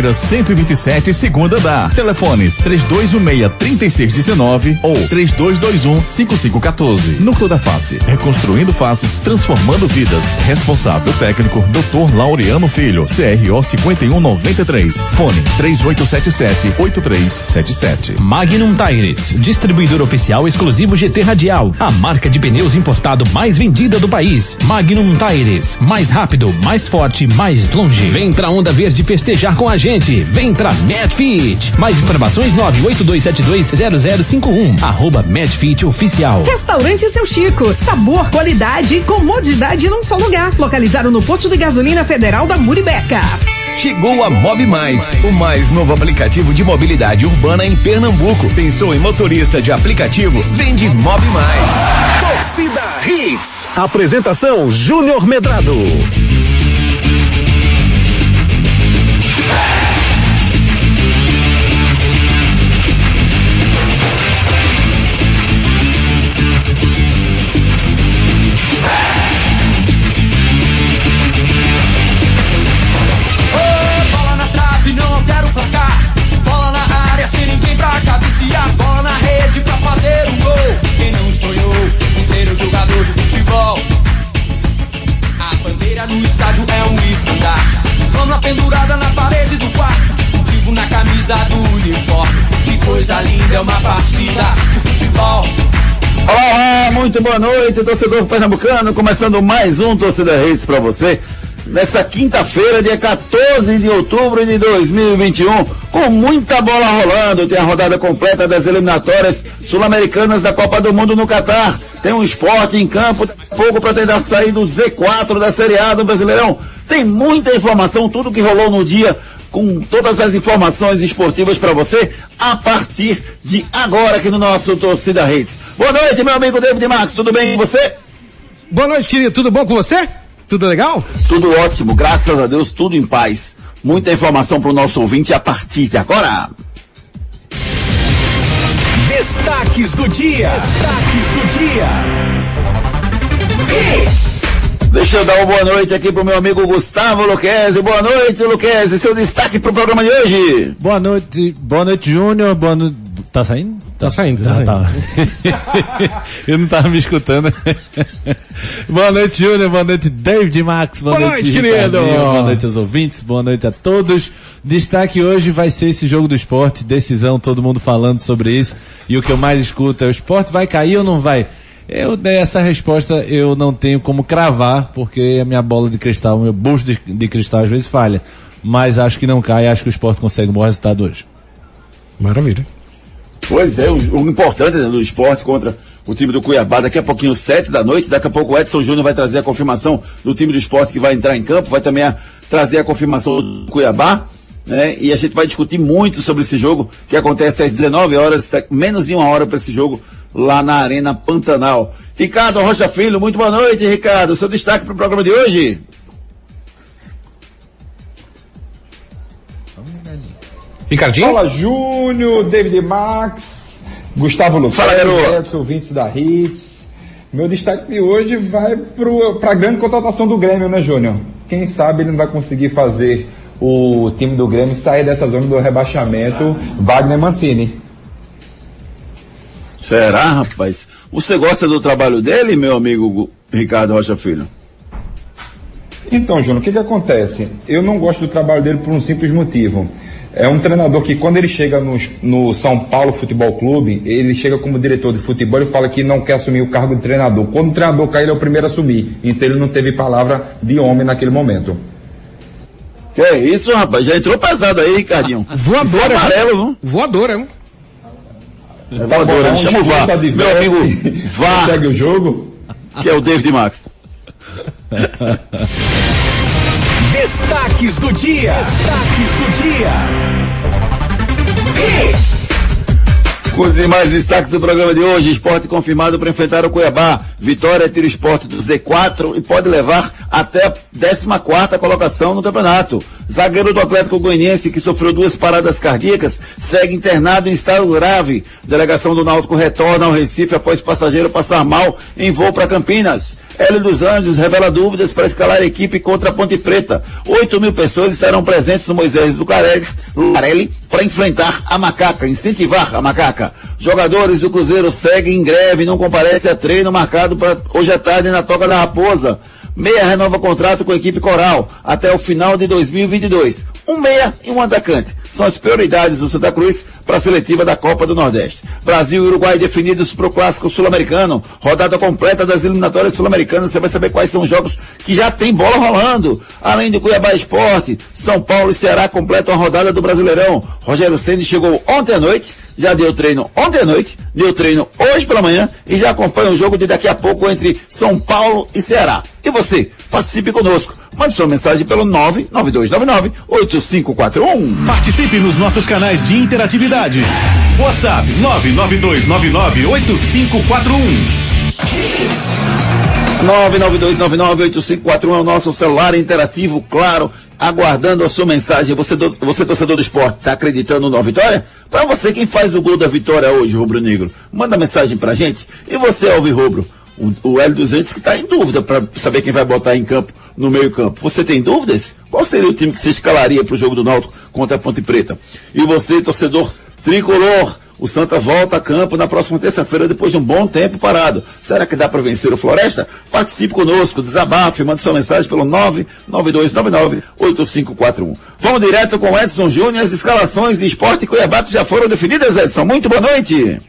127, segunda da. Telefones 3216-3619 ou 3221-5514. Núcleo da Face. Reconstruindo faces, transformando vidas. Responsável técnico, Dr. Laureano Filho. CRO 5193. Fone 3877-8377. Magnum Tires. Distribuidor oficial exclusivo GT Radial. A marca de pneus importado mais vendida do país. Magnum Tires. Mais rápido, mais forte, mais longe. Vem pra Onda Verde festejar com a gente gente. Vem pra Medfit. Mais informações 982720051. Arroba Medfit Oficial. Restaurante Seu Chico. Sabor, qualidade e comodidade num só lugar. Localizado no posto de gasolina federal da Muribeca. Chegou a Mob Mais, o mais novo aplicativo de mobilidade urbana em Pernambuco. Pensou em motorista de aplicativo? Vende Mob Mais. Torcida Hits. Apresentação Júnior Medrado. Pendurada na parede do quarto. Distintivo na camisa do uniforme. Que coisa linda é uma partida de futebol. Olá, muito boa noite, torcedor pernambucano. Começando mais um Torcida Reis para você. Nessa quinta-feira, dia 14 de outubro de 2021, com muita bola rolando. Tem a rodada completa das eliminatórias sul-americanas da Copa do Mundo no Catar tem um esporte em campo, fogo para tentar sair do Z4 da Série A do Brasileirão. Tem muita informação, tudo que rolou no dia, com todas as informações esportivas para você, a partir de agora aqui no nosso Torcida Redes. Boa noite, meu amigo David Max, tudo bem com você? Boa noite, querido, tudo bom com você? Tudo legal? Tudo ótimo, graças a Deus, tudo em paz. Muita informação para o nosso ouvinte a partir de agora. Destaques do dia. Destaques do dia. Deixa eu dar uma boa noite aqui pro meu amigo Gustavo Luquezzi. Boa noite, Luquezzi. Seu destaque pro programa de hoje. Boa noite, boa noite, Júnior. Boa noite. Tá saindo? Tá saindo, tá ah, saindo. Tá. eu não tava me escutando. boa noite, Júnior. Boa noite, David Max. Boa, boa noite, querido. Boa noite aos ouvintes. Boa noite a todos. Destaque hoje vai ser esse jogo do esporte. Decisão, todo mundo falando sobre isso. E o que eu mais escuto é o esporte vai cair ou não vai? Eu dei essa resposta, eu não tenho como cravar, porque a minha bola de cristal, o meu bolso de, de cristal às vezes falha. Mas acho que não cai, acho que o esporte consegue um bom resultado hoje. Maravilha. Pois é, o, o importante né, do esporte contra o time do Cuiabá, daqui a pouquinho, sete da noite, daqui a pouco o Edson Júnior vai trazer a confirmação do time do esporte que vai entrar em campo, vai também a, trazer a confirmação do Cuiabá, né? E a gente vai discutir muito sobre esse jogo que acontece às 19 horas, menos de uma hora para esse jogo lá na Arena Pantanal. Ricardo Rocha Filho, muito boa noite, Ricardo. Seu destaque para o programa de hoje? Ricardinho? Fala Júnior, David Max, Gustavo Lucas, Fala, garoto. ouvintes da Hits. Meu destaque de hoje vai para a grande contratação do Grêmio, né, Júnior? Quem sabe ele não vai conseguir fazer o time do Grêmio sair dessa zona do rebaixamento, Wagner Mancini. Será, rapaz? Você gosta do trabalho dele, meu amigo Ricardo Rocha Filho? Então, Júnior, o que que acontece? Eu não gosto do trabalho dele por um simples motivo. É um treinador que quando ele chega no, no, São Paulo Futebol Clube, ele chega como diretor de futebol e fala que não quer assumir o cargo de treinador. Quando o treinador cai, ele é o primeiro a assumir. Então ele não teve palavra de homem naquele momento. Que é isso, rapaz? Já entrou pesado aí, Ricardinho. Voadora. É amarelo, viu? Voadora, hein? É voadora, chama o VAR. Meu amigo VAR. Segue o jogo. Que é o David Max. Destaques do dia. Destaques do dia. Os demais destaques do programa de hoje, esporte confirmado para enfrentar o Cuiabá. Vitória tira o esporte do Z4 e pode levar até a 14 colocação no campeonato. Zagueiro do Atlético Goianiense, que sofreu duas paradas cardíacas, segue internado em estado grave. Delegação do Náutico retorna ao Recife após passageiro passar mal em voo para Campinas. Hélio dos Anjos revela dúvidas para escalar a equipe contra a Ponte Preta. 8 mil pessoas estarão presentes no Moisés do Carelli para enfrentar a macaca, incentivar a macaca. Jogadores do Cruzeiro seguem em greve e não comparecem a treino marcado para hoje à tarde na Toca da Raposa. Meia renova contrato com a equipe Coral até o final de 2022. Um meia e um atacante. São as prioridades do Santa Cruz para a seletiva da Copa do Nordeste. Brasil e Uruguai definidos para o Clássico Sul-Americano. Rodada completa das eliminatórias sul-americanas. Você vai saber quais são os jogos que já tem bola rolando. Além do Cuiabá Esporte, São Paulo e Ceará completam a rodada do Brasileirão. Rogério Ceni chegou ontem à noite já deu treino ontem à noite, deu treino hoje pela manhã e já acompanha o jogo de daqui a pouco entre São Paulo e Ceará. E você, participe conosco. Mande sua mensagem pelo 99299-8541. Participe nos nossos canais de interatividade. WhatsApp 992998541. 992998541 é o nosso celular interativo, claro, aguardando a sua mensagem. Você, do, você torcedor do esporte, está acreditando na vitória? Para você, quem faz o gol da vitória hoje, Rubro Negro, manda mensagem pra gente. E você, Alvi Rubro, o, o Hélio dos Anjos que está em dúvida para saber quem vai botar em campo no meio campo. Você tem dúvidas? Qual seria o time que você escalaria para o jogo do Náutico contra a Ponte Preta? E você, torcedor tricolor, o Santa volta a campo na próxima terça-feira depois de um bom tempo parado. Será que dá para vencer o Floresta? Participe conosco, desabafe, mande sua mensagem pelo 992998541. Vamos direto com Edson Júnior, as escalações de esporte e Cuiabá já foram definidas, Edson. Muito boa noite.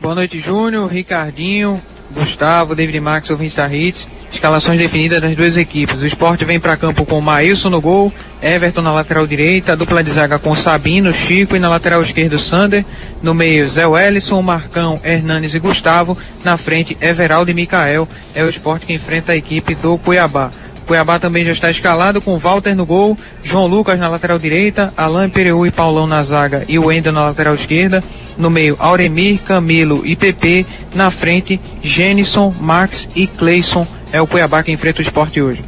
Boa noite, Júnior, Ricardinho, Gustavo, David Max, ouvintes da Hits. Escalações definidas das duas equipes. O esporte vem para campo com Maílson no gol, Everton na lateral direita, dupla de zaga com Sabino, Chico e na lateral esquerda Sander. No meio, Zé Wellison, Marcão, Hernanes e Gustavo. Na frente, Everaldo e Mikael. É o esporte que enfrenta a equipe do Cuiabá. Cuiabá também já está escalado com Walter no gol, João Lucas na lateral direita, Alain Pereu e Paulão na zaga e o Wendel na lateral esquerda. No meio, Auremir, Camilo e PP. Na frente, Jenison, Max e Cleison. É o Cuiabá que enfrenta o esporte hoje.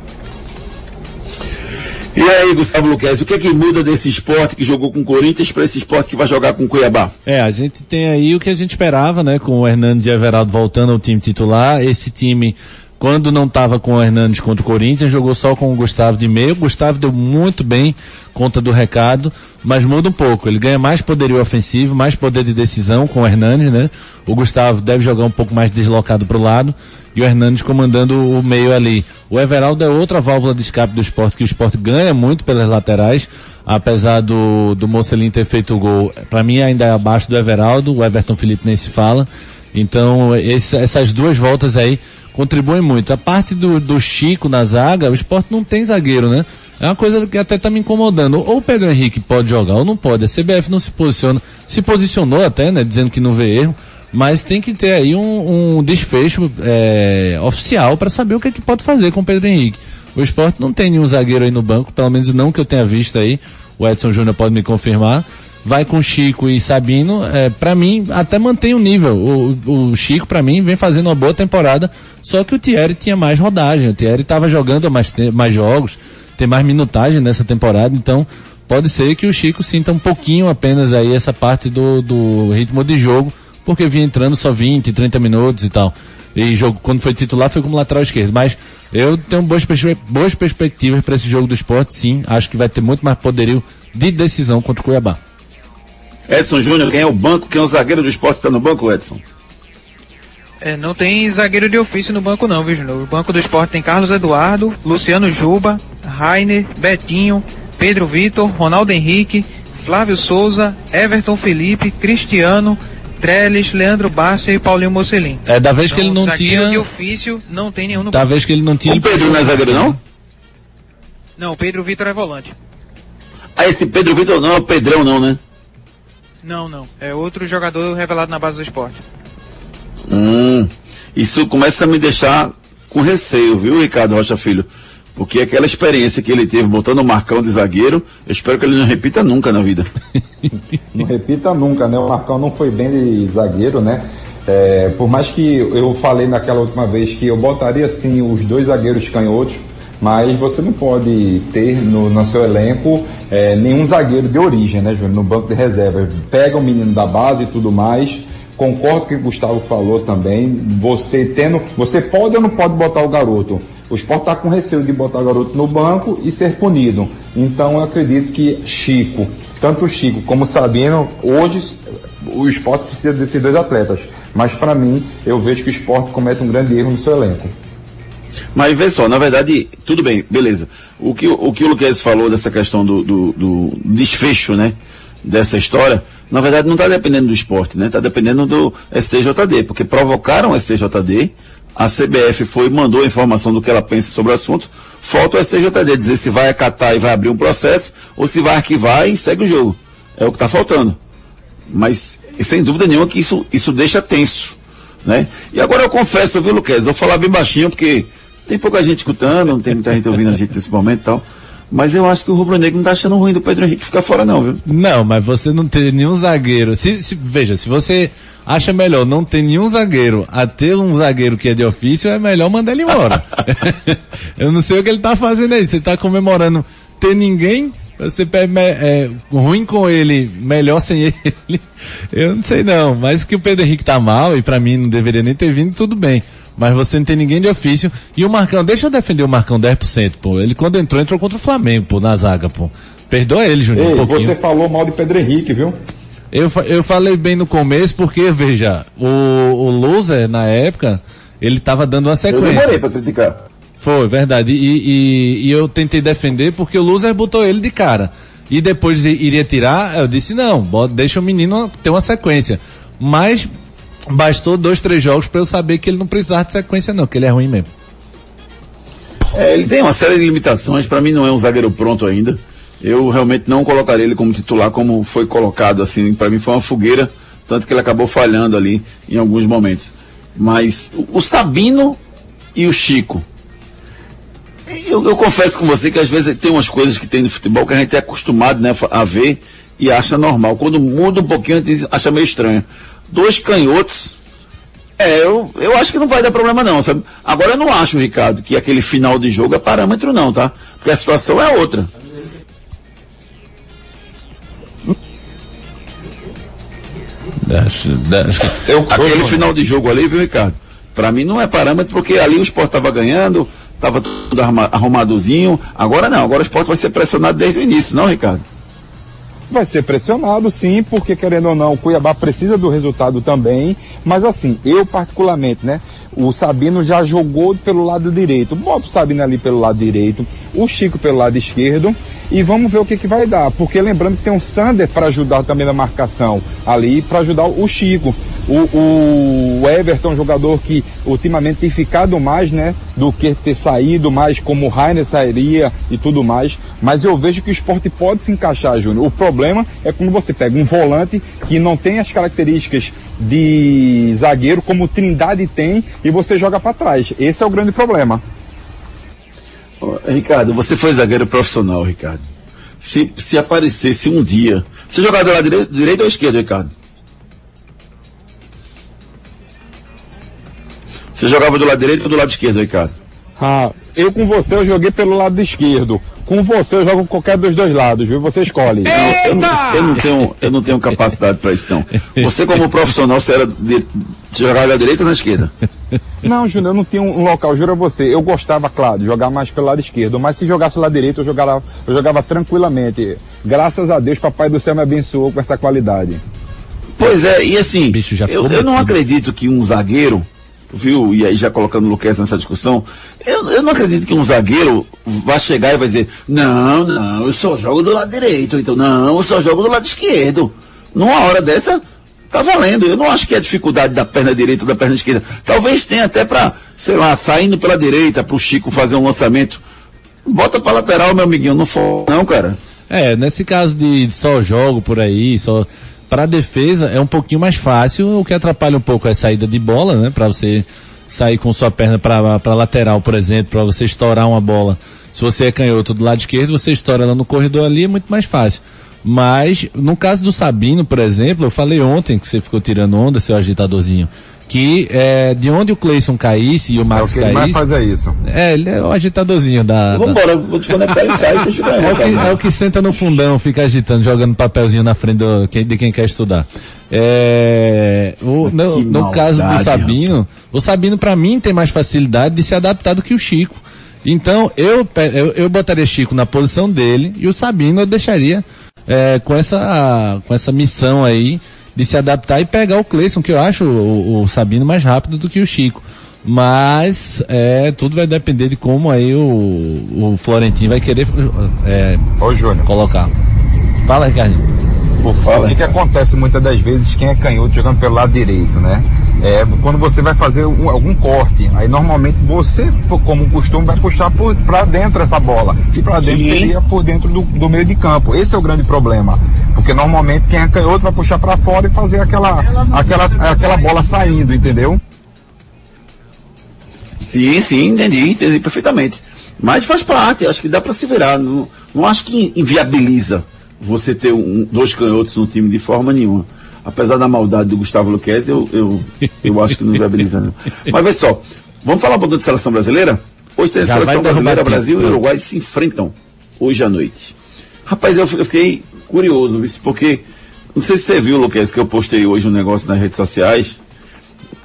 E aí, Gustavo Luquez, o que é que muda desse esporte que jogou com o Corinthians para esse esporte que vai jogar com o Cuiabá? É, a gente tem aí o que a gente esperava, né? Com o Hernandes e Everaldo voltando ao time titular. Esse time quando não estava com o Hernandes contra o Corinthians, jogou só com o Gustavo de meio. O Gustavo deu muito bem conta do recado, mas muda um pouco. Ele ganha mais poderio ofensivo, mais poder de decisão com o Hernandes, né? O Gustavo deve jogar um pouco mais deslocado para o lado e o Hernandes comandando o meio ali. O Everaldo é outra válvula de escape do esporte, que o esporte ganha muito pelas laterais, apesar do, do Mocelin ter feito o gol. Para mim ainda é abaixo do Everaldo, o Everton Felipe nem se fala. Então, esse, essas duas voltas aí contribuem muito. A parte do, do Chico na zaga, o esporte não tem zagueiro, né? É uma coisa que até tá me incomodando. Ou o Pedro Henrique pode jogar ou não pode. A CBF não se posiciona. Se posicionou até, né? Dizendo que não vê erro. Mas tem que ter aí um, um desfecho é, oficial para saber o que, é que pode fazer com o Pedro Henrique. O esporte não tem nenhum zagueiro aí no banco, pelo menos não que eu tenha visto aí. O Edson Júnior pode me confirmar vai com Chico e Sabino, é, para mim até mantém o nível. O, o Chico para mim vem fazendo uma boa temporada, só que o Thierry tinha mais rodagem, o Thierry estava jogando mais, mais jogos, tem mais minutagem nessa temporada, então pode ser que o Chico sinta um pouquinho apenas aí essa parte do, do ritmo de jogo, porque vinha entrando só 20, 30 minutos e tal. E jogo, quando foi titular foi como lateral esquerdo. Mas eu tenho boas, perspe boas perspectivas para esse jogo do esporte, sim. Acho que vai ter muito mais poderio de decisão contra o Cuiabá. Edson Júnior, quem é o banco, quem é o zagueiro do esporte que está no banco, Edson? É, não tem zagueiro de ofício no banco não, viu, Júnior? O banco do esporte tem Carlos Eduardo, Luciano Juba, Rainer, Betinho, Pedro Vitor, Ronaldo Henrique, Flávio Souza, Everton Felipe, Cristiano, Trellis, Leandro Bárcia e Paulinho Mocelin. É, da vez então, que ele então, não zagueiro tinha... de ofício não tem nenhum no Da banco. vez que ele não tinha... O Pedro não é zagueiro não? Não, o Pedro Vitor é volante. Ah, esse Pedro Vitor não é o Pedrão não, né? Não, não. É outro jogador revelado na base do esporte. Hum, isso começa a me deixar com receio, viu, Ricardo Rocha Filho? Porque aquela experiência que ele teve botando o Marcão de zagueiro, eu espero que ele não repita nunca na vida. não repita nunca, né? O Marcão não foi bem de zagueiro, né? É, por mais que eu falei naquela última vez que eu botaria sim os dois zagueiros canhotos, mas você não pode ter no, no seu elenco é, nenhum zagueiro de origem, né, Júnior? No banco de reserva. Pega o menino da base e tudo mais. Concordo com o que o Gustavo falou também. Você tendo. Você pode ou não pode botar o garoto? O esporte está com receio de botar o garoto no banco e ser punido. Então eu acredito que Chico, tanto o Chico como o Sabino, hoje o esporte precisa desses dois atletas. Mas para mim, eu vejo que o esporte comete um grande erro no seu elenco. Mas vê só, na verdade, tudo bem, beleza. O que o, que o Luquez falou dessa questão do, do, do desfecho, né? Dessa história, na verdade não está dependendo do esporte, né? Está dependendo do SCJD, porque provocaram o SCJD, a CBF foi mandou a informação do que ela pensa sobre o assunto, falta o SCJD dizer se vai acatar e vai abrir um processo, ou se vai arquivar e segue o jogo. É o que está faltando. Mas, sem dúvida nenhuma que isso, isso deixa tenso, né? E agora eu confesso, viu, Luquez, vou falar bem baixinho, porque tem pouca gente escutando, não tem muita gente ouvindo a gente nesse momento e tal. Mas eu acho que o Rubro Negro não tá achando ruim do Pedro Henrique ficar fora não, viu? Não, mas você não ter nenhum zagueiro. Se, se, veja, se você acha melhor não ter nenhum zagueiro a ter um zagueiro que é de ofício, é melhor mandar ele embora. eu não sei o que ele tá fazendo aí. Você tá comemorando ter ninguém, você é, ruim com ele, melhor sem ele. Eu não sei não, mas que o Pedro Henrique tá mal e para mim não deveria nem ter vindo, tudo bem mas você não tem ninguém de ofício. E o Marcão, deixa eu defender o Marcão 10%, pô. Ele quando entrou, entrou contra o Flamengo, pô, na zaga, pô. Perdoa ele, Juninho. Ei, um você falou mal de Pedro Henrique, viu? Eu, eu falei bem no começo porque, veja, o, o Loser, na época, ele tava dando uma sequência. Eu demorei pra criticar. Foi, verdade. E, e, e eu tentei defender porque o Loser botou ele de cara. E depois iria tirar, eu disse, não, deixa o menino ter uma sequência. Mas bastou dois, três jogos para eu saber que ele não precisava de sequência não, que ele é ruim mesmo. É, ele tem uma série de limitações, para mim não é um zagueiro pronto ainda. Eu realmente não colocaria ele como titular como foi colocado, assim, para mim foi uma fogueira, tanto que ele acabou falhando ali em alguns momentos. Mas o, Sabino e o Chico, eu, eu, confesso com você que às vezes tem umas coisas que tem no futebol que a gente é acostumado né, a ver e acha normal. Quando muda um pouquinho, a gente acha meio estranho dois canhotos. É, eu, eu acho que não vai dar problema não, sabe? Agora eu não acho, Ricardo, que aquele final de jogo é parâmetro não, tá? Porque a situação é outra. Eu, aquele final de jogo ali, viu, Ricardo? Para mim não é parâmetro porque ali o esporte estava ganhando, estava tudo arrumadozinho. Agora não, agora o esporte vai ser pressionado desde o início, não, Ricardo? Vai ser pressionado, sim, porque querendo ou não, o Cuiabá precisa do resultado também. Mas assim, eu particularmente, né? O Sabino já jogou pelo lado direito. Bota o Sabino ali pelo lado direito, o Chico pelo lado esquerdo e vamos ver o que, que vai dar. Porque lembrando que tem um Sander para ajudar também na marcação ali, para ajudar o Chico. O, o Everton, jogador que ultimamente tem ficado mais, né? Do que ter saído mais como o Rainer sairia e tudo mais. Mas eu vejo que o esporte pode se encaixar, Júnior. O problema é quando você pega um volante que não tem as características de zagueiro como o Trindade tem e você joga para trás. Esse é o grande problema. Ricardo, você foi zagueiro profissional, Ricardo. Se, se aparecesse um dia, você jogador lá direito, direito ou esquerdo, Ricardo? Você jogava do lado direito ou do lado esquerdo, Ricardo? Ah, eu com você eu joguei pelo lado esquerdo. Com você eu jogo qualquer dos dois lados, viu? Você escolhe. Não, eu, não, eu, não, tenho, eu não tenho capacidade para isso não. Você como profissional, você era de, de jogar da direita ou na esquerda? Não, Júnior, eu não tinha um local, juro a você. Eu gostava, claro, de jogar mais pelo lado esquerdo, mas se jogasse lá direito eu jogava, eu jogava tranquilamente. Graças a Deus, Papai do Céu me abençoou com essa qualidade. Pois é, e assim, eu, eu não acredito que um zagueiro viu? E aí já colocando o Luquez nessa discussão, eu, eu não acredito que um zagueiro vá chegar e vai dizer, não, não, eu só jogo do lado direito, então não, eu só jogo do lado esquerdo. Numa hora dessa, tá valendo. Eu não acho que é dificuldade da perna direita ou da perna esquerda. Talvez tenha até para, sei lá, saindo pela direita para o Chico fazer um lançamento. Bota para lateral, meu amiguinho, não for não, cara. É, nesse caso de só jogo por aí, só para defesa é um pouquinho mais fácil, o que atrapalha um pouco é a saída de bola, né? Para você sair com sua perna para lateral, por exemplo, para você estourar uma bola. Se você é canhoto do lado esquerdo, você estoura ela no corredor ali, é muito mais fácil. Mas, no caso do Sabino, por exemplo, eu falei ontem que você ficou tirando onda, seu agitadorzinho, que é, de onde o Cleison caísse e o Max É o que ele caísse. vai fazer isso. É, ele é o agitadorzinho da. da- Vambora, vou desconectar e sair, você é o, que, é o que senta no fundão, fica agitando, jogando papelzinho na frente do, quem- de quem quer estudar. É, o- no, no caso do Sabino, o Sabino pra mim tem mais facilidade de se adaptar do que o Chico. Então eu, eu, eu botaria Chico na posição dele e o Sabino eu deixaria é, com essa com essa missão aí de se adaptar e pegar o Cleison, que eu acho o, o Sabino mais rápido do que o Chico. Mas é, tudo vai depender de como aí o, o Florentino vai querer é, Ô, Júnior. colocar. Fala, Ricardinho. O, o que, que acontece muitas das vezes quem é canhoto jogando pelo lado direito, né? É, quando você vai fazer um- algum corte, aí normalmente você, como costume, vai puxar por, pra dentro essa bola. E pra dentro Sim. seria por dentro do, do meio de campo. Esse é o grande problema. Porque normalmente quem é canhoto vai puxar pra fora e fazer aquela, aquela, aquela bola saindo, entendeu? Sim, sim, entendi, entendi perfeitamente. Mas faz parte, acho que dá para se virar. Não, não acho que inviabiliza você ter um- dois canhotos no time de forma nenhuma. Apesar da maldade do Gustavo Luquez, eu, eu, eu acho que não viabiliza. Não. Mas vê só, vamos falar um pouquinho de seleção brasileira? Hoje tem a Já seleção brasileira. Brasil e Uruguai se enfrentam hoje à noite. Rapaz, eu, eu fiquei curioso, porque não sei se você viu, Luquez, que eu postei hoje um negócio nas redes sociais,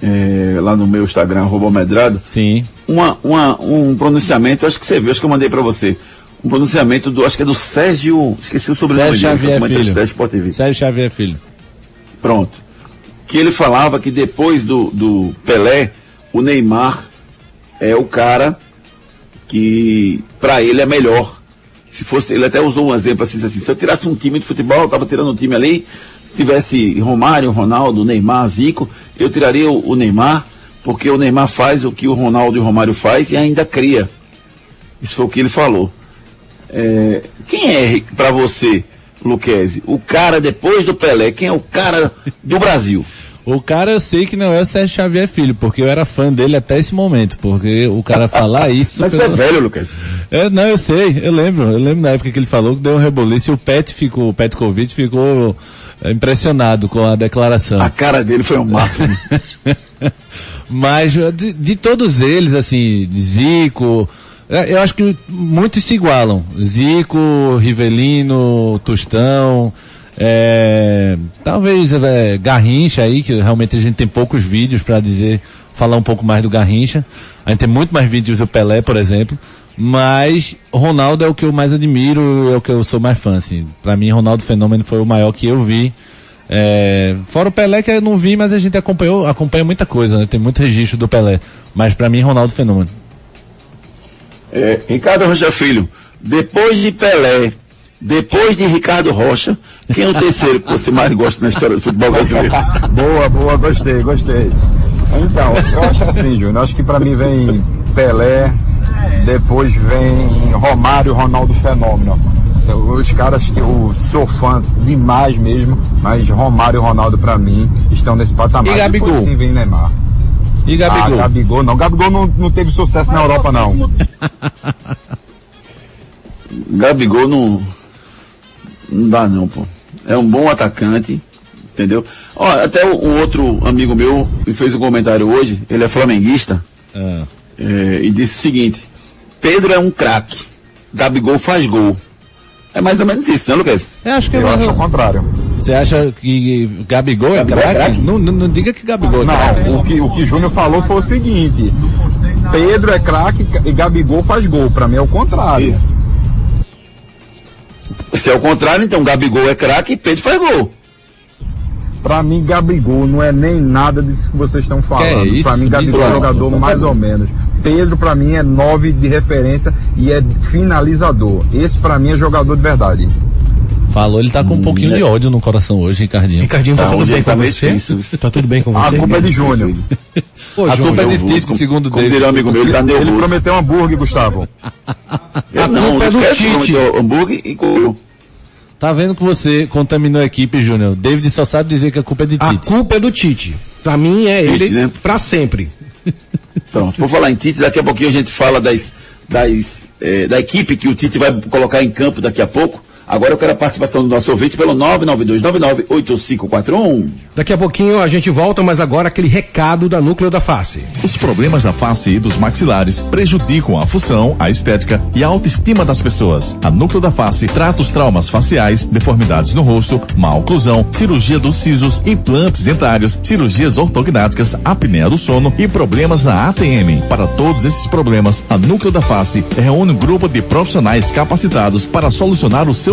é, lá no meu Instagram, arroba Medrado, Sim. uma, uma, um pronunciamento, acho que você viu, acho que eu mandei para você. Um pronunciamento do, acho que é do Sérgio, esqueci o sobrenome Sérgio é Xavier comentarista Filho. Sérgio Xavier Filho. Pronto. Que ele falava que depois do, do Pelé, o Neymar é o cara que para ele é melhor. Se fosse, ele até usou um exemplo assim, assim, se eu tirasse um time de futebol, eu tava tirando um time ali, se tivesse Romário, Ronaldo, Neymar, Zico, eu tiraria o, o Neymar, porque o Neymar faz o que o Ronaldo e o Romário faz e ainda cria. Isso foi o que ele falou. É, quem é para você, Luquezzi, o cara depois do Pelé? Quem é o cara do Brasil? O cara eu sei que não é o Sérgio Xavier Filho, porque eu era fã dele até esse momento, porque o cara falar isso... Mas você é velho, Lucas. É, não, eu sei, eu lembro, eu lembro na época que ele falou que deu um reboliço e o Pet ficou, o Petkovic ficou é, impressionado com a declaração. A cara dele foi o máximo. Mas de, de todos eles, assim, Zico, eu acho que muitos se igualam. Zico, Rivelino, Tostão, é, talvez é, Garrincha aí, que realmente a gente tem poucos vídeos para dizer, falar um pouco mais do Garrincha. A gente tem muito mais vídeos do Pelé, por exemplo. Mas Ronaldo é o que eu mais admiro, é o que eu sou mais fã, assim. Pra mim, Ronaldo Fenômeno foi o maior que eu vi. É, fora o Pelé que eu não vi, mas a gente acompanhou, acompanha muita coisa, né? Tem muito registro do Pelé. Mas pra mim, Ronaldo Fenômeno. É, Ricardo Rocha Filho, depois de Pelé, depois de Ricardo Rocha, quem é o terceiro que você mais gosta na história do futebol brasileiro? boa, boa, gostei, gostei. Então, eu acho assim, Júnior, acho que pra mim vem Pelé, depois vem Romário, Ronaldo Fenômeno. São os caras que eu sou fã demais mesmo, mas Romário e Ronaldo pra mim estão nesse patamar. E Gabigol? Depois sim vem Neymar. E Gabigol? Ah, Gabigol não. Gabigol não, não teve sucesso na Europa não. Gabigol não, não dá não, pô. É um bom atacante, entendeu? Ó, até o- um outro amigo meu me fez um comentário hoje, ele é flamenguista, Ah. é, e disse o seguinte, Pedro é um craque, Gabigol faz gol. É mais ou menos isso, né, Lucas? Eu acho que é Eu acho o contrário. Você acha que Gabigol é é craque? Não, não, não diga que Gabigol é craque. Não, o que o que Júnior falou foi o seguinte: Pedro é craque e Gabigol faz gol. Pra mim é o contrário. Isso. Se é o contrário, então Gabigol é craque e Pedro faz gol. Pra mim, Gabigol não é nem nada disso que vocês estão falando. Que é isso, pra mim, Gabigol é bizarro. jogador mais ou menos. Pedro, pra mim, é nove de referência e é finalizador. Esse, pra mim, é jogador de verdade. Falou, ele tá com um pouquinho é. de ódio no coração hoje, Ricardinho. Ricardinho, tá, Tá, tudo hoje bem com você? difícil. Tá tudo bem com A você? culpa é de Júnior. A Júnior, culpa é de como- segundo como dele. um amigo meu, ele tá Ele prometeu um hambúrguer, Gustavo. Eu A não, culpa é do Tite. hambúrguer e comeu. Tá vendo que você contaminou a equipe, Júnior? David só sabe dizer que a culpa é de A Tite. culpa é do Tite. Pra mim é Tite, ele né? pra sempre. Pronto, por falar em Tite, daqui a pouquinho a gente fala das, das, eh, da equipe que o Tite vai colocar em campo daqui a pouco. Agora eu quero a participação do nosso ouvinte pelo 992998541. Daqui a pouquinho a gente volta, mas agora aquele recado da Núcleo da Face. Os problemas da face e dos maxilares prejudicam a função, a estética e a autoestima das pessoas. A Núcleo da Face trata os traumas faciais, deformidades no rosto, má oclusão, cirurgia dos sisos, implantes dentários, cirurgias ortognáticas, apneia do sono e problemas na ATM. Para todos esses problemas, a Núcleo da Face reúne um grupo de profissionais capacitados para solucionar o seu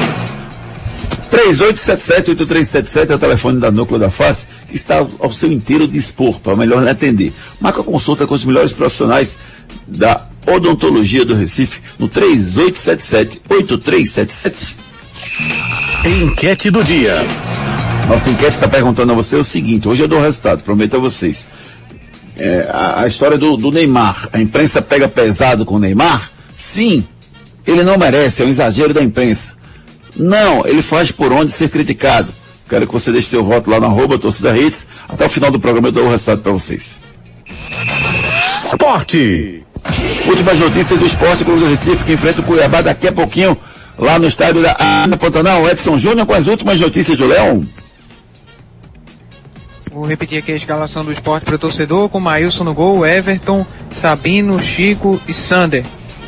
3877-8377 é o telefone da Núcleo da Face, que está ao seu inteiro dispor, para melhor lhe atender. Marca consulta com os melhores profissionais da odontologia do Recife no 3877-8377. Enquete do dia. Nossa enquete está perguntando a você o seguinte, hoje eu dou o resultado, prometo a vocês. É, a, a, história do, do Neymar, a imprensa pega pesado com o Neymar? Sim, ele não merece, é um exagero da imprensa. Não, ele faz por onde ser criticado. Quero que você deixe seu voto lá na arroba torcida hits. Até o final do programa eu dou o resultado para vocês. Esporte. Últimas notícias do Esporte Clube do Recife que enfrenta o Cuiabá daqui a pouquinho lá no estádio da Ana Pantanal. Edson Júnior com as últimas notícias do Leão. Vou repetir aqui a escalação do esporte para o torcedor, com Maílson no gol, Everton, Sabino, Chico e Sander.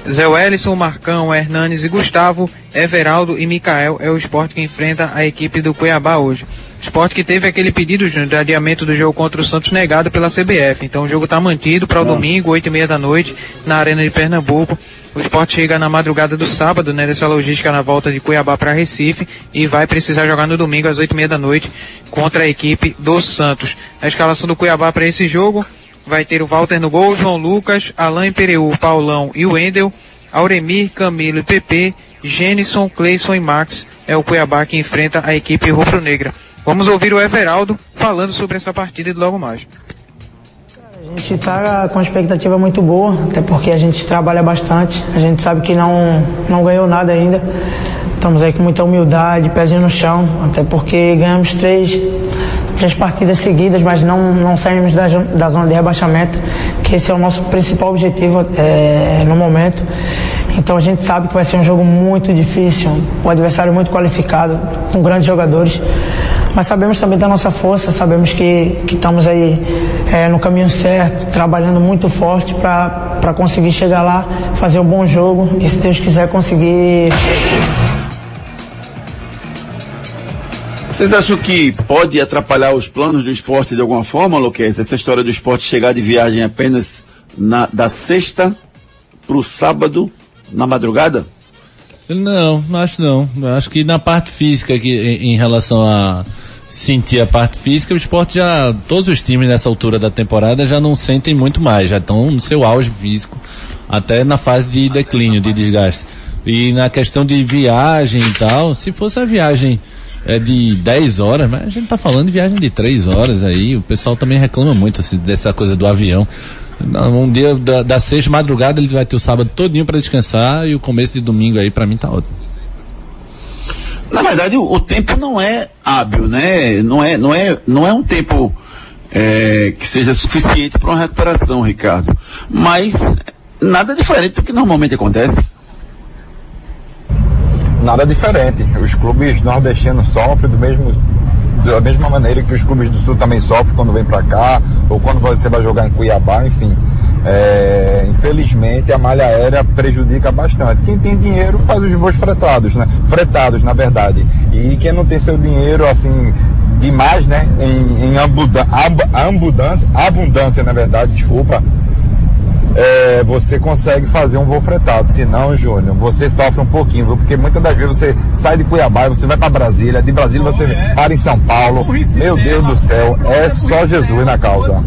Zé Wellison, Marcão, Hernanes e Gustavo, Everaldo e Mikael é o esporte que enfrenta a equipe do Cuiabá hoje. Esporte que teve aquele pedido de adiamento do jogo contra o Santos negado pela CBF. Então o jogo está mantido para o domingo, oito e meia da noite, na Arena de Pernambuco. O esporte chega na madrugada do sábado, né, logística na volta de Cuiabá para Recife e vai precisar jogar no domingo às oito e meia da noite contra a equipe do Santos. A escalação do Cuiabá para esse jogo vai ter o Walter no gol, João Lucas, Alain Pereu, Paulão e o Wendel, Auremir, Camilo e PP, Jenison, Cleison e Max é o Cuiabá que enfrenta a equipe rubro-negra. Vamos ouvir o Everaldo falando sobre essa partida e logo mais. A gente está com expectativa muito boa, até porque a gente trabalha bastante. A gente sabe que não, não ganhou nada ainda. Estamos aí com muita humildade, pezinho no chão, até porque ganhamos três, três partidas seguidas, mas não, não saímos da, da zona de rebaixamento, que esse é o nosso principal objetivo é, no momento. Então a gente sabe que vai ser um jogo muito difícil, um adversário muito qualificado, com grandes jogadores. Mas sabemos também da nossa força, sabemos que, que estamos aí é, no caminho certo, trabalhando muito forte para conseguir chegar lá, fazer um bom jogo e se Deus quiser conseguir. Vocês acham que pode atrapalhar os planos do esporte de alguma forma, Luquez? Essa história do esporte chegar de viagem apenas na, da sexta para o sábado na madrugada? Não, acho não. Acho que na parte física, que, em, em relação a sentir a parte física, o esporte já, todos os times nessa altura da temporada já não sentem muito mais, já estão no seu auge físico, até na fase de declínio, de desgaste. E na questão de viagem e tal, se fosse a viagem é de 10 horas, mas a gente tá falando de viagem de 3 horas aí, o pessoal também reclama muito assim, dessa coisa do avião. Um dia da, da sexta madrugada ele vai ter o sábado todinho para descansar e o começo de domingo aí para mim tá ótimo. Na verdade, o, o, tempo não é hábil, né? Não é, não é, não é um tempo é, que seja suficiente para uma recuperação, Ricardo. Mas nada diferente do que normalmente acontece. Nada diferente. Os clubes nordestinos sofrem do mesmo da mesma maneira que os clubes do Sul também sofrem quando vem para cá, ou quando você vai jogar em Cuiabá, enfim. É, infelizmente a malha aérea prejudica bastante. Quem tem dinheiro faz os voos fretados, né? Fretados, na verdade. E quem não tem seu dinheiro, assim, demais, né? Em, em abundância, abundância, na verdade, desculpa, é, você consegue fazer um voo fretado. Se não, Júnior, você sofre um pouquinho, viu? Porque muitas das vezes você sai de Cuiabá e você vai para Brasília, de Brasília você para em São Paulo. Meu Deus do céu, é só Jesus na causa.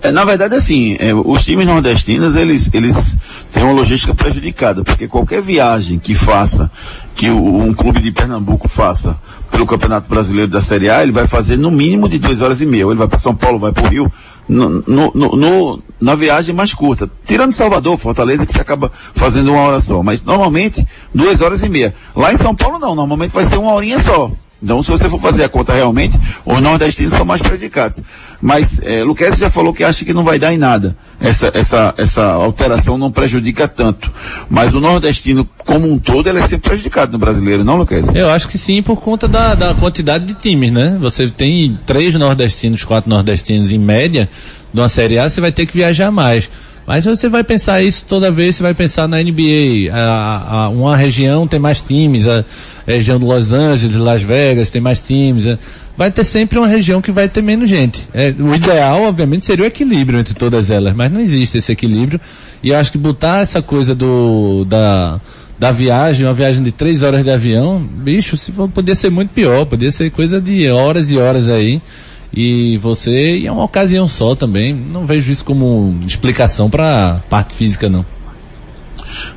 É, na verdade, assim, é, os times nordestinos, eles, eles têm uma logística prejudicada, porque qualquer viagem que faça, que um clube de Pernambuco faça pelo Campeonato Brasileiro da Série A, ele vai fazer no mínimo de duas horas e meia. Ele vai para São Paulo, vai para o Rio, no, no, no, na viagem mais curta. Tirando Salvador, Fortaleza, que você acaba fazendo uma hora só. Mas normalmente, duas horas e meia. Lá em São Paulo não, normalmente vai ser uma horinha só. Então, se você for fazer a conta realmente, os nordestinos são mais prejudicados. Mas, é, Luquez já falou que acha que não vai dar em nada. Essa, essa, essa alteração não prejudica tanto. Mas o nordestino, como um todo, ele é sempre prejudicado no brasileiro, não, Luquez? Eu acho que sim, por conta da, da quantidade de times, né? Você tem três nordestinos, quatro nordestinos em média, de uma Série A, você vai ter que viajar mais. Mas você vai pensar isso toda vez, você vai pensar na NBA. A, a, uma região tem mais times, a região de Los Angeles, Las Vegas tem mais times. É. Vai ter sempre uma região que vai ter menos gente. É, o ideal, obviamente, seria o equilíbrio entre todas elas, mas não existe esse equilíbrio. E eu acho que botar essa coisa do, da, da viagem, uma viagem de três horas de avião, bicho, se for, podia ser muito pior, podia ser coisa de horas e horas aí e você, e é uma ocasião só também, não vejo isso como explicação para parte física não.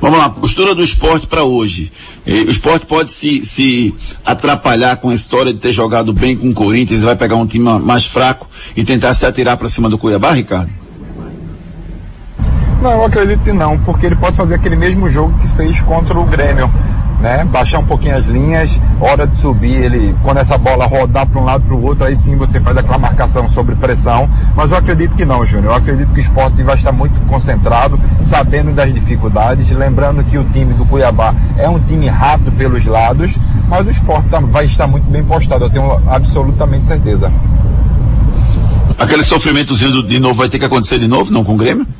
Vamos lá, postura do esporte para hoje. O esporte pode se, se atrapalhar com a história de ter jogado bem com o Corinthians, vai pegar um time mais fraco e tentar se atirar para cima do Cuiabá, Ricardo? Não, eu acredito que não, porque ele pode fazer aquele mesmo jogo que fez contra o Grêmio né? Baixar um pouquinho as linhas, hora de subir, ele, quando essa bola rodar para um lado para o outro, aí sim você faz aquela marcação sobre pressão. Mas eu acredito que não, Júnior. Eu acredito que o esporte vai estar muito concentrado, sabendo das dificuldades, lembrando que o time do Cuiabá é um time rápido pelos lados, mas o esporte tá, vai estar muito bem postado, eu tenho absolutamente certeza. Aquele sofrimentozinho de novo vai ter que acontecer de novo, não com o Grêmio?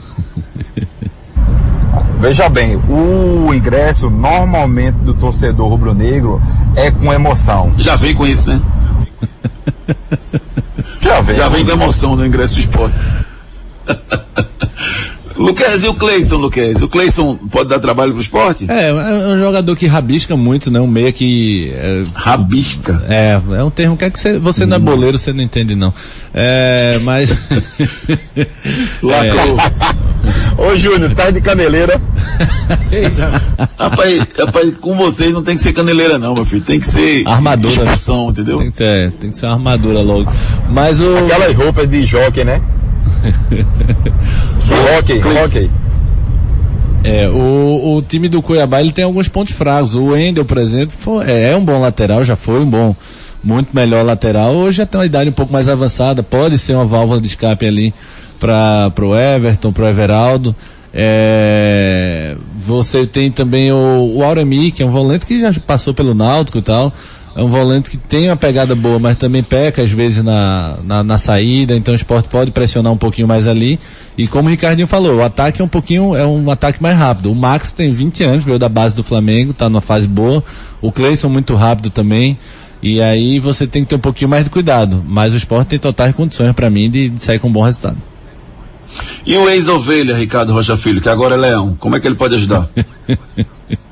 Veja bem, o ingresso normalmente do torcedor rubro-negro é com emoção. Já vem com isso, né? Já vem. Já vem com emoção no ingresso esporte. Luquez, e o Cleison, Luquez? O Cleison pode dar trabalho pro esporte? É, é um jogador que rabisca muito, né? Um meia que... É, rabisca? É, é um termo que, é que você, você hum. não é hum. boleiro, você não entende não. É, mas... Lacrou. É. Ô Júnior, tá de caneleira. rapaz, rapaz, com vocês não tem que ser caneleira não, meu filho. Tem que ser... Armadura. Expulsão, entendeu? Tem que ser, tem que ser uma armadura logo. Mas o... Aquelas roupas de jockey, né? ok, ok. É, o, o time do Cuiabá ele tem alguns pontos fracos. O Wendel, por exemplo, foi, é, é um bom lateral, já foi um bom, muito melhor lateral. Hoje já tem uma idade um pouco mais avançada, pode ser uma válvula de escape ali para o Everton, para o Everaldo. É, você tem também o, o Auremi, que é um volante que já passou pelo Náutico e tal é um volante que tem uma pegada boa, mas também peca às vezes na, na, na, saída, então o esporte pode pressionar um pouquinho mais ali. E como o Ricardinho falou, o ataque é um pouquinho, é um ataque mais rápido. O Max tem 20 anos, veio da base do Flamengo, tá numa fase boa. O Cleison muito rápido também. E aí você tem que ter um pouquinho mais de cuidado. Mas o esporte tem totais condições para mim de, de sair com um bom resultado. E o ex-ovelha, Ricardo Rocha Filho, que agora é leão, como é que ele pode ajudar?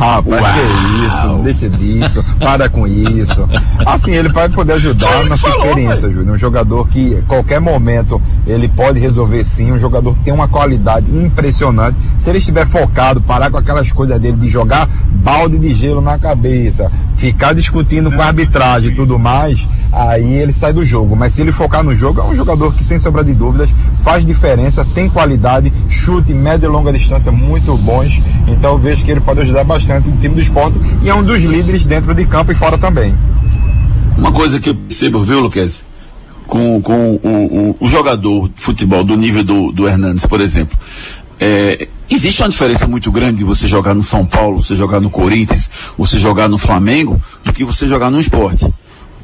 Rapaz, Uau. que isso, deixa disso, para com isso. Assim, ele vai poder ajudar na sua experiência, Júnior. Um jogador que, qualquer momento, ele pode resolver sim, um jogador que tem uma qualidade impressionante. Se ele estiver focado, parar com aquelas coisas dele de jogar balde de gelo na cabeça, ficar discutindo com a arbitragem e tudo mais, aí ele sai do jogo. Mas se ele focar no jogo, é um jogador que, sem sombra de dúvidas, faz diferença, tem qualidade, chute, média e longa distância muito bons. Então eu vejo que ele pode ajudar bastante o time do esporte e é um dos líderes dentro de campo e fora também. Uma coisa que eu percebo, viu, Luquez? Com, com o, o, o, jogador de futebol do nível do, do Hernandes, por exemplo. É, existe uma diferença muito grande de você jogar no São Paulo, você jogar no Corinthians, você jogar no Flamengo, do que você jogar no esporte.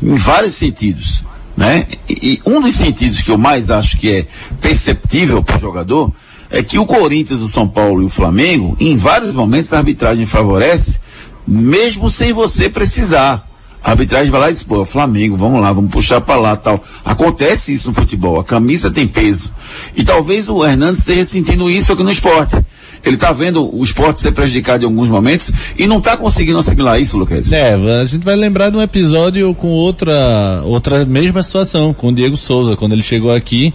Em vários sentidos. Né? E, e um dos sentidos que eu mais acho que é perceptível para o jogador é que o Corinthians, o São Paulo e o Flamengo, em vários momentos a arbitragem favorece, mesmo sem você precisar. A arbitragem vai lá e diz, pô, Flamengo, vamos lá, vamos puxar para lá tal. Acontece isso no futebol, a camisa tem peso. E talvez o Hernandes esteja sentindo isso aqui no esporte. Ele está vendo o esporte ser prejudicado em alguns momentos e não está conseguindo assimilar isso, Lucas. É, a gente vai lembrar de um episódio com outra, outra mesma situação, com o Diego Souza, quando ele chegou aqui,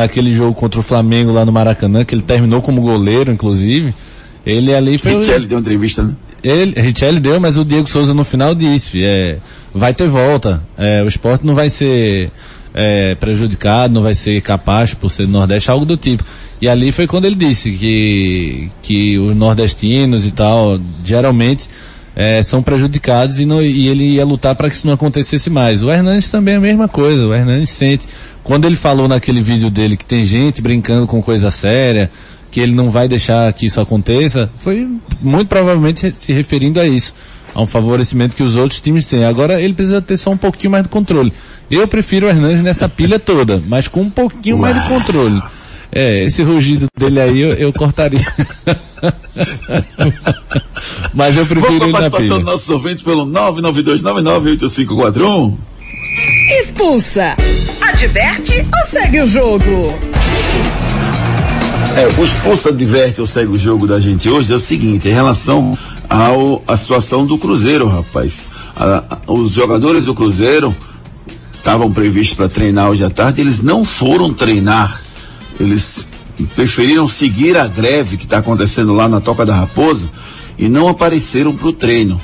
naquele jogo contra o Flamengo lá no Maracanã, que ele terminou como goleiro, inclusive. Ele ali foi. Richelli deu entrevista, né? Ele, Richelli deu, mas o Diego Souza no final disse, é, vai ter volta. É, o esporte não vai ser é, prejudicado, não vai ser capaz por ser Nordeste, algo do tipo. E ali foi quando ele disse que, que os nordestinos e tal, geralmente, é, são prejudicados e, não, e ele ia lutar para que isso não acontecesse mais. O Hernandes também é a mesma coisa, o Hernandes sente. Quando ele falou naquele vídeo dele que tem gente brincando com coisa séria, que ele não vai deixar que isso aconteça, foi muito provavelmente se referindo a isso, a um favorecimento que os outros times têm. Agora ele precisa ter só um pouquinho mais de controle. Eu prefiro o Hernandes nessa pilha toda, mas com um pouquinho mais de controle. É, esse rugido dele aí eu, eu cortaria. mas eu prefiro Vamos ele na pilha. passando nossos ouvintes pelo 992998541. Expulsa. Adverte ou segue o jogo? É, o expulsa adverte ou segue o jogo da gente hoje é o seguinte, em relação ao, à situação do Cruzeiro, rapaz. A- a- os jogadores do Cruzeiro estavam previstos para treinar hoje à tarde, eles não foram treinar. Eles preferiram seguir a greve que está acontecendo lá na Toca da Raposa e não apareceram para o treino.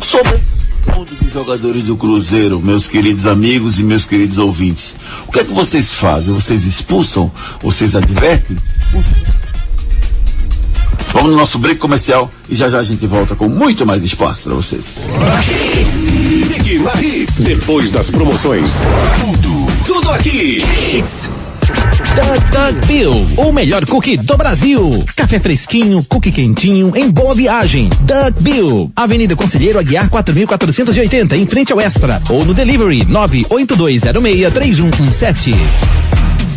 Sobre ponto de jogadores do Cruzeiro, meus queridos amigos e meus queridos ouvintes, o que é que vocês fazem? Vocês expulsam? Vocês advertem? Vamos no nosso break comercial e já já a gente volta com muito mais espaço para vocês. Depois das promoções. Tudo, tudo aqui. Doug Bill, o melhor cookie do Brasil. Café fresquinho, cookie quentinho, em boa viagem. Doug Bill, Avenida Conselheiro Aguiar 4480, em frente ao Extra. Ou no delivery 982063117.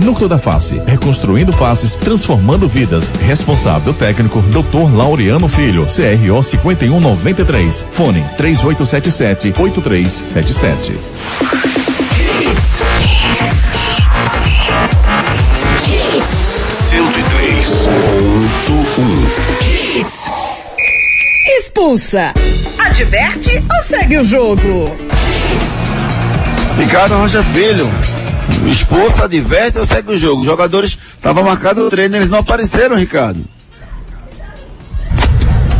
Núcleo da Face, reconstruindo faces, transformando vidas. Responsável técnico, Dr. Laureano Filho, CRO 5193. Fone 3877-8377. Expulsa. Adverte ou segue o jogo? Ricardo Rocha Filho, expulsa, adverte ou segue o jogo? Os jogadores estavam marcados o treino, eles não apareceram, Ricardo.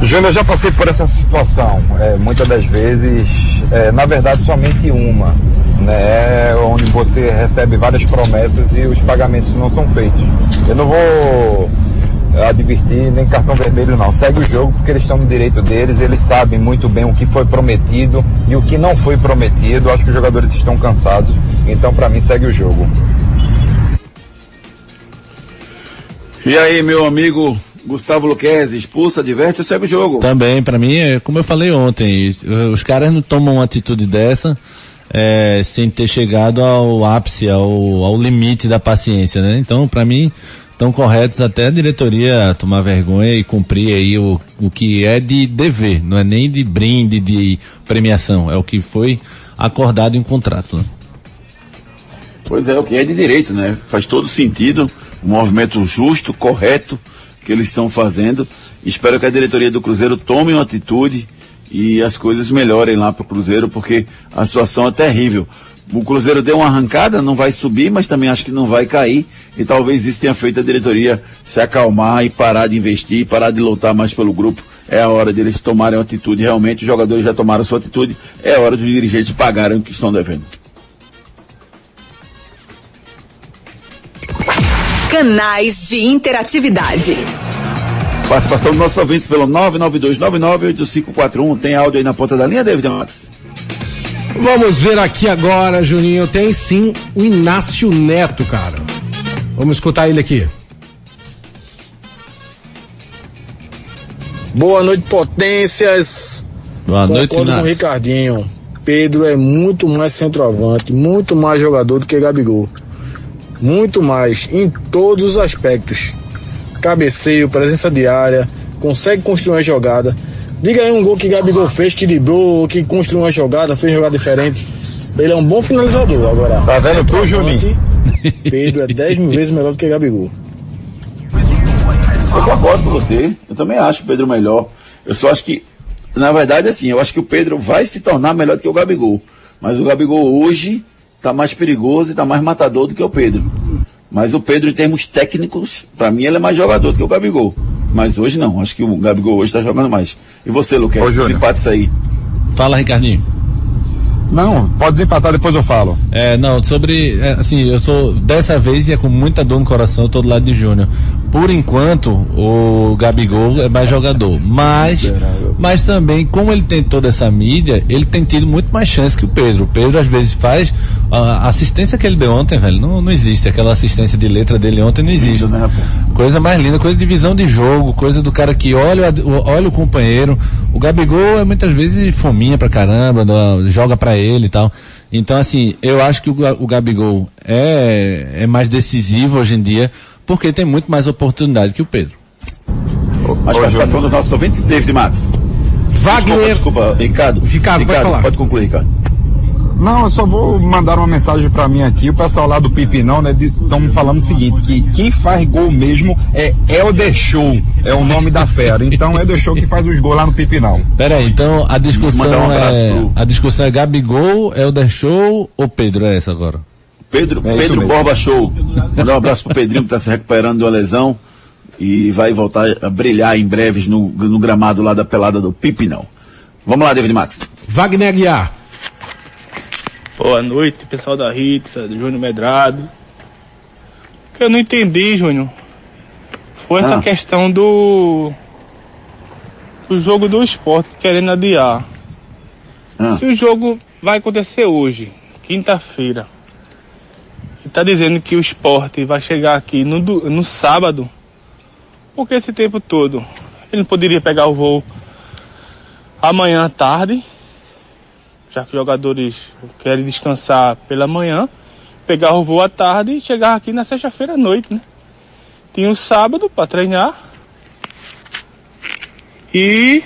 Júnior, eu já passei por essa situação, é, muitas das vezes, é, na verdade somente uma, né, onde você recebe várias promessas e os pagamentos não são feitos. Eu não vou é, advertir nem cartão vermelho não, segue o jogo porque eles estão no direito deles, eles sabem muito bem o que foi prometido e o que não foi prometido, acho que os jogadores estão cansados, então para mim segue o jogo. E aí, meu amigo Gustavo Luquezzi, expulsa, adverte ou segue o jogo? Também, pra mim, é como eu falei ontem, os- caras não tomam uma atitude dessa é, sem ter chegado ao ápice, ao, ao limite da paciência, né? Então, pra mim, estão corretos até a diretoria tomar vergonha e cumprir aí o, o que é de dever, não é nem de brinde, de premiação, é o que foi acordado em contrato. Né? Pois é, o que é de direito, né? Faz todo sentido, um movimento justo, correto que eles estão fazendo. Espero que a diretoria do Cruzeiro tome uma atitude e as coisas melhorem lá para o Cruzeiro, porque a situação é terrível. O Cruzeiro deu uma arrancada, não vai subir, mas também acho que não vai cair. E talvez isso tenha feito a diretoria se acalmar e parar de investir, parar de lutar mais pelo grupo. É a hora deles tomarem uma atitude. Realmente, os jogadores já tomaram sua atitude. É a hora dos dirigentes pagarem o que estão devendo. Canais de interatividade. Participação dos nossos ouvintes pelo 992998541. Tem áudio aí na ponta da linha, David Max? Vamos ver aqui agora, Juninho. Tem sim o Inácio Neto, cara. Vamos escutar ele aqui. Boa noite, potências. Boa noite, Concordo com o Inácio. Ricardinho. Pedro é muito mais centroavante, muito mais jogador do que Gabigol. Muito mais, em todos os aspectos. Cabeceio, presença de área, consegue construir uma jogada. Diga aí um gol que Gabigol fez, que driblou, que construiu uma jogada, fez jogada diferente. Ele é um bom finalizador. Agora, Tá vendo tu, centroavante, Pedro é 10 mil vezes melhor do que Gabigol. Eu concordo com você. Eu também acho o Pedro melhor. Eu só acho que, na verdade, assim, eu acho que o Pedro vai se tornar melhor do que o Gabigol. Mas o Gabigol hoje está mais perigoso e está mais matador do que o Pedro. Mas o Pedro, em termos técnicos, para mim ele é mais jogador do que o Gabigol. Mas hoje não. Acho que o Gabigol hoje está jogando mais. E você, Ô, Luquez, Júnior. desempate isso aí. Fala, Ricardinho. Não, pode desempatar, depois eu falo. É, não, sobre, é, assim, eu sou, dessa vez, e é com muita dor no coração, eu tô do lado de Júnior. Por enquanto, o Gabigol é mais jogador. Mas, mas também, como ele tem toda essa mídia, ele tem tido muito mais chance que o Pedro. O Pedro, às vezes, faz, a assistência que ele deu ontem, velho, não, não existe. Aquela assistência de letra dele ontem não existe. Coisa mais linda, coisa de visão de jogo, coisa do cara que olha, olha o companheiro. O Gabigol é muitas vezes fominha pra caramba, joga pra ele e tal. Então, assim, eu acho que o, o Gabigol é, é mais decisivo hoje em dia, porque tem muito mais oportunidade que o Pedro. Mais participação dos nossos ouvintes, David Max. Wagner. Desculpa, desculpa, Ricardo. Ricardo, pode falar. Pode concluir, Ricardo. Não, eu só vou mandar uma mensagem pra mim aqui. O pessoal lá do Pipinão, né, estão falando o seguinte, que quem faz gol mesmo é Elder Show, é o nome da fera. Então é Elder Show que faz os gols lá no Pipinão. Pera aí, então a discussão Mandar um abraço é, pro- a discussão é Gabigol, Elder Show ou Pedro? É essa agora? Pedro, É Pedro. Borba Show. Mandar um abraço pro Pedrinho que está se recuperando de uma lesão e vai voltar a brilhar em breves no, no gramado lá da pelada do Pipinão. Vamos lá, David Max. Wagner Aguiar. Boa noite, pessoal da Ritza, do Júnior Medrado. O que eu não entendi, Júnior, foi essa Ah. questão do do jogo do esporte querendo adiar. Ah. Se o jogo vai acontecer hoje, quinta-feira, e tá dizendo que o esporte vai chegar aqui no, no sábado, por que esse tempo todo? Ele não poderia pegar o voo amanhã à tarde, já que os jogadores querem descansar pela manhã, pegar o voo à tarde e chegar aqui na sexta-feira à noite, né? Tinha o sábado para treinar e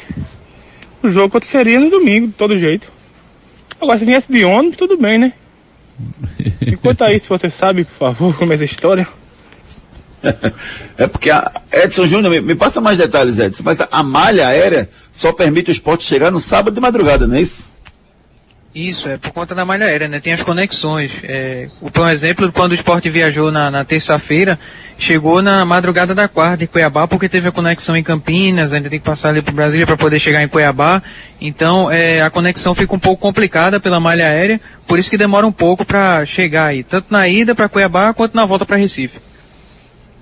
o jogo aconteceria no domingo, de todo jeito. Agora, se viesse de ônibus, tudo bem, né? Enquanto a isso, você sabe, por favor, como é essa história? É porque a Edson Júnior, me, me passa mais detalhes, Edson, mas a, a malha aérea só permite o esporte chegar no sábado de madrugada, não é isso? Isso, é por conta da malha aérea, né? Tem as conexões. É, por exemplo, quando o esporte viajou na, na terça-feira, chegou na madrugada da quarta em Cuiabá, porque teve a conexão em Campinas, ainda tem que passar ali para Brasília para poder chegar em Cuiabá. Então, é, a conexão fica um pouco complicada pela malha aérea, por isso que demora um pouco para chegar aí, tanto na ida para Cuiabá quanto na volta para Recife.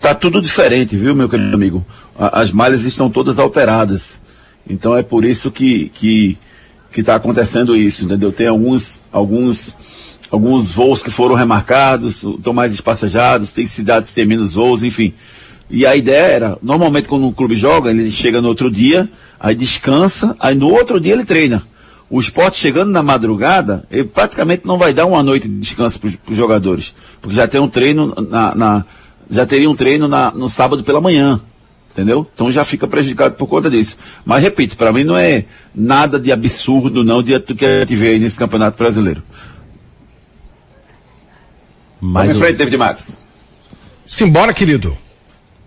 Tá tudo diferente, viu, meu querido amigo? A- as malhas estão todas alteradas. Então é por isso que, que, que tá acontecendo isso, entendeu? Tem alguns, alguns, alguns voos que foram remarcados, estão mais espaçajados, tem cidades que têm menos voos, enfim. E a ideia era, normalmente quando um clube joga, ele chega no outro dia, aí descansa, aí no outro dia ele treina. O esporte chegando na madrugada, ele praticamente não vai dar uma noite de descanso para os jogadores. Porque já tem um treino na, na- já teria um treino na- no sábado pela manhã. Entendeu? Então já fica prejudicado por conta disso. Mas repito, para mim não é nada de absurdo não diante do que a gente vê aí nesse campeonato brasileiro. Mais Vamos em frente, David Max. Simbora, querido.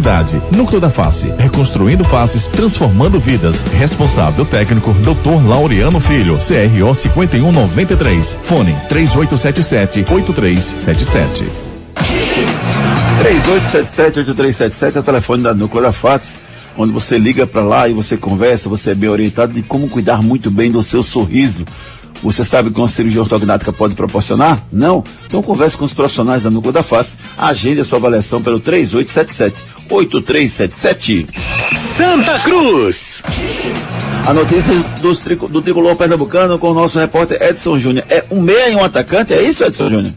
Qualidade. Núcleo da Face, reconstruindo faces, transformando vidas. Responsável técnico, Dr. Laureano Filho, CRO 5193. Fone 3877-8377. 3877-8377 é o telefone da Núcleo da Face, onde você liga para lá e você conversa, você é bem orientado de como cuidar muito bem do seu sorriso. Você sabe o que uma cirurgia ortognática pode proporcionar? Não? Então converse com os profissionais da Núcleo da Face. Agende a sua avaliação pelo 3877-8377. Santa Cruz. A notícia dos trico- do tricolor pernambucano com o nosso repórter Edson Júnior. É um meia e um atacante, é isso, Edson Júnior?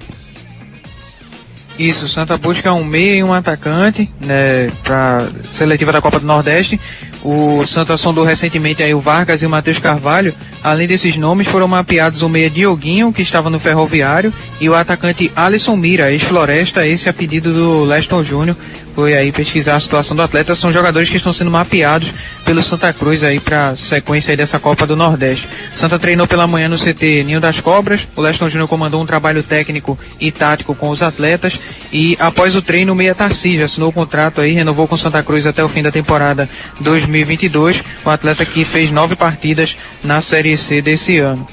Isso, Santa busca um meia e um atacante, né, para seletiva da Copa do Nordeste. O Santa sondou recentemente aí o Vargas e o Matheus Carvalho. Além desses nomes, foram mapeados o meia Dioguinho, que estava no Ferroviário, e o atacante Alisson Mira, ex-Floresta, esse a pedido do Leston Júnior. Foi aí pesquisar a situação do atleta. São jogadores que estão sendo mapeados pelo Santa Cruz aí para sequência aí dessa Copa do Nordeste. Santa treinou pela manhã no CT Ninho das Cobras. O Leston Júnior comandou um trabalho técnico e tático com os atletas. E após o treino, o Meia Tarcísio assinou o contrato aí, renovou com Santa Cruz até o fim da temporada 2022. O atleta que fez nove partidas na Série C desse ano.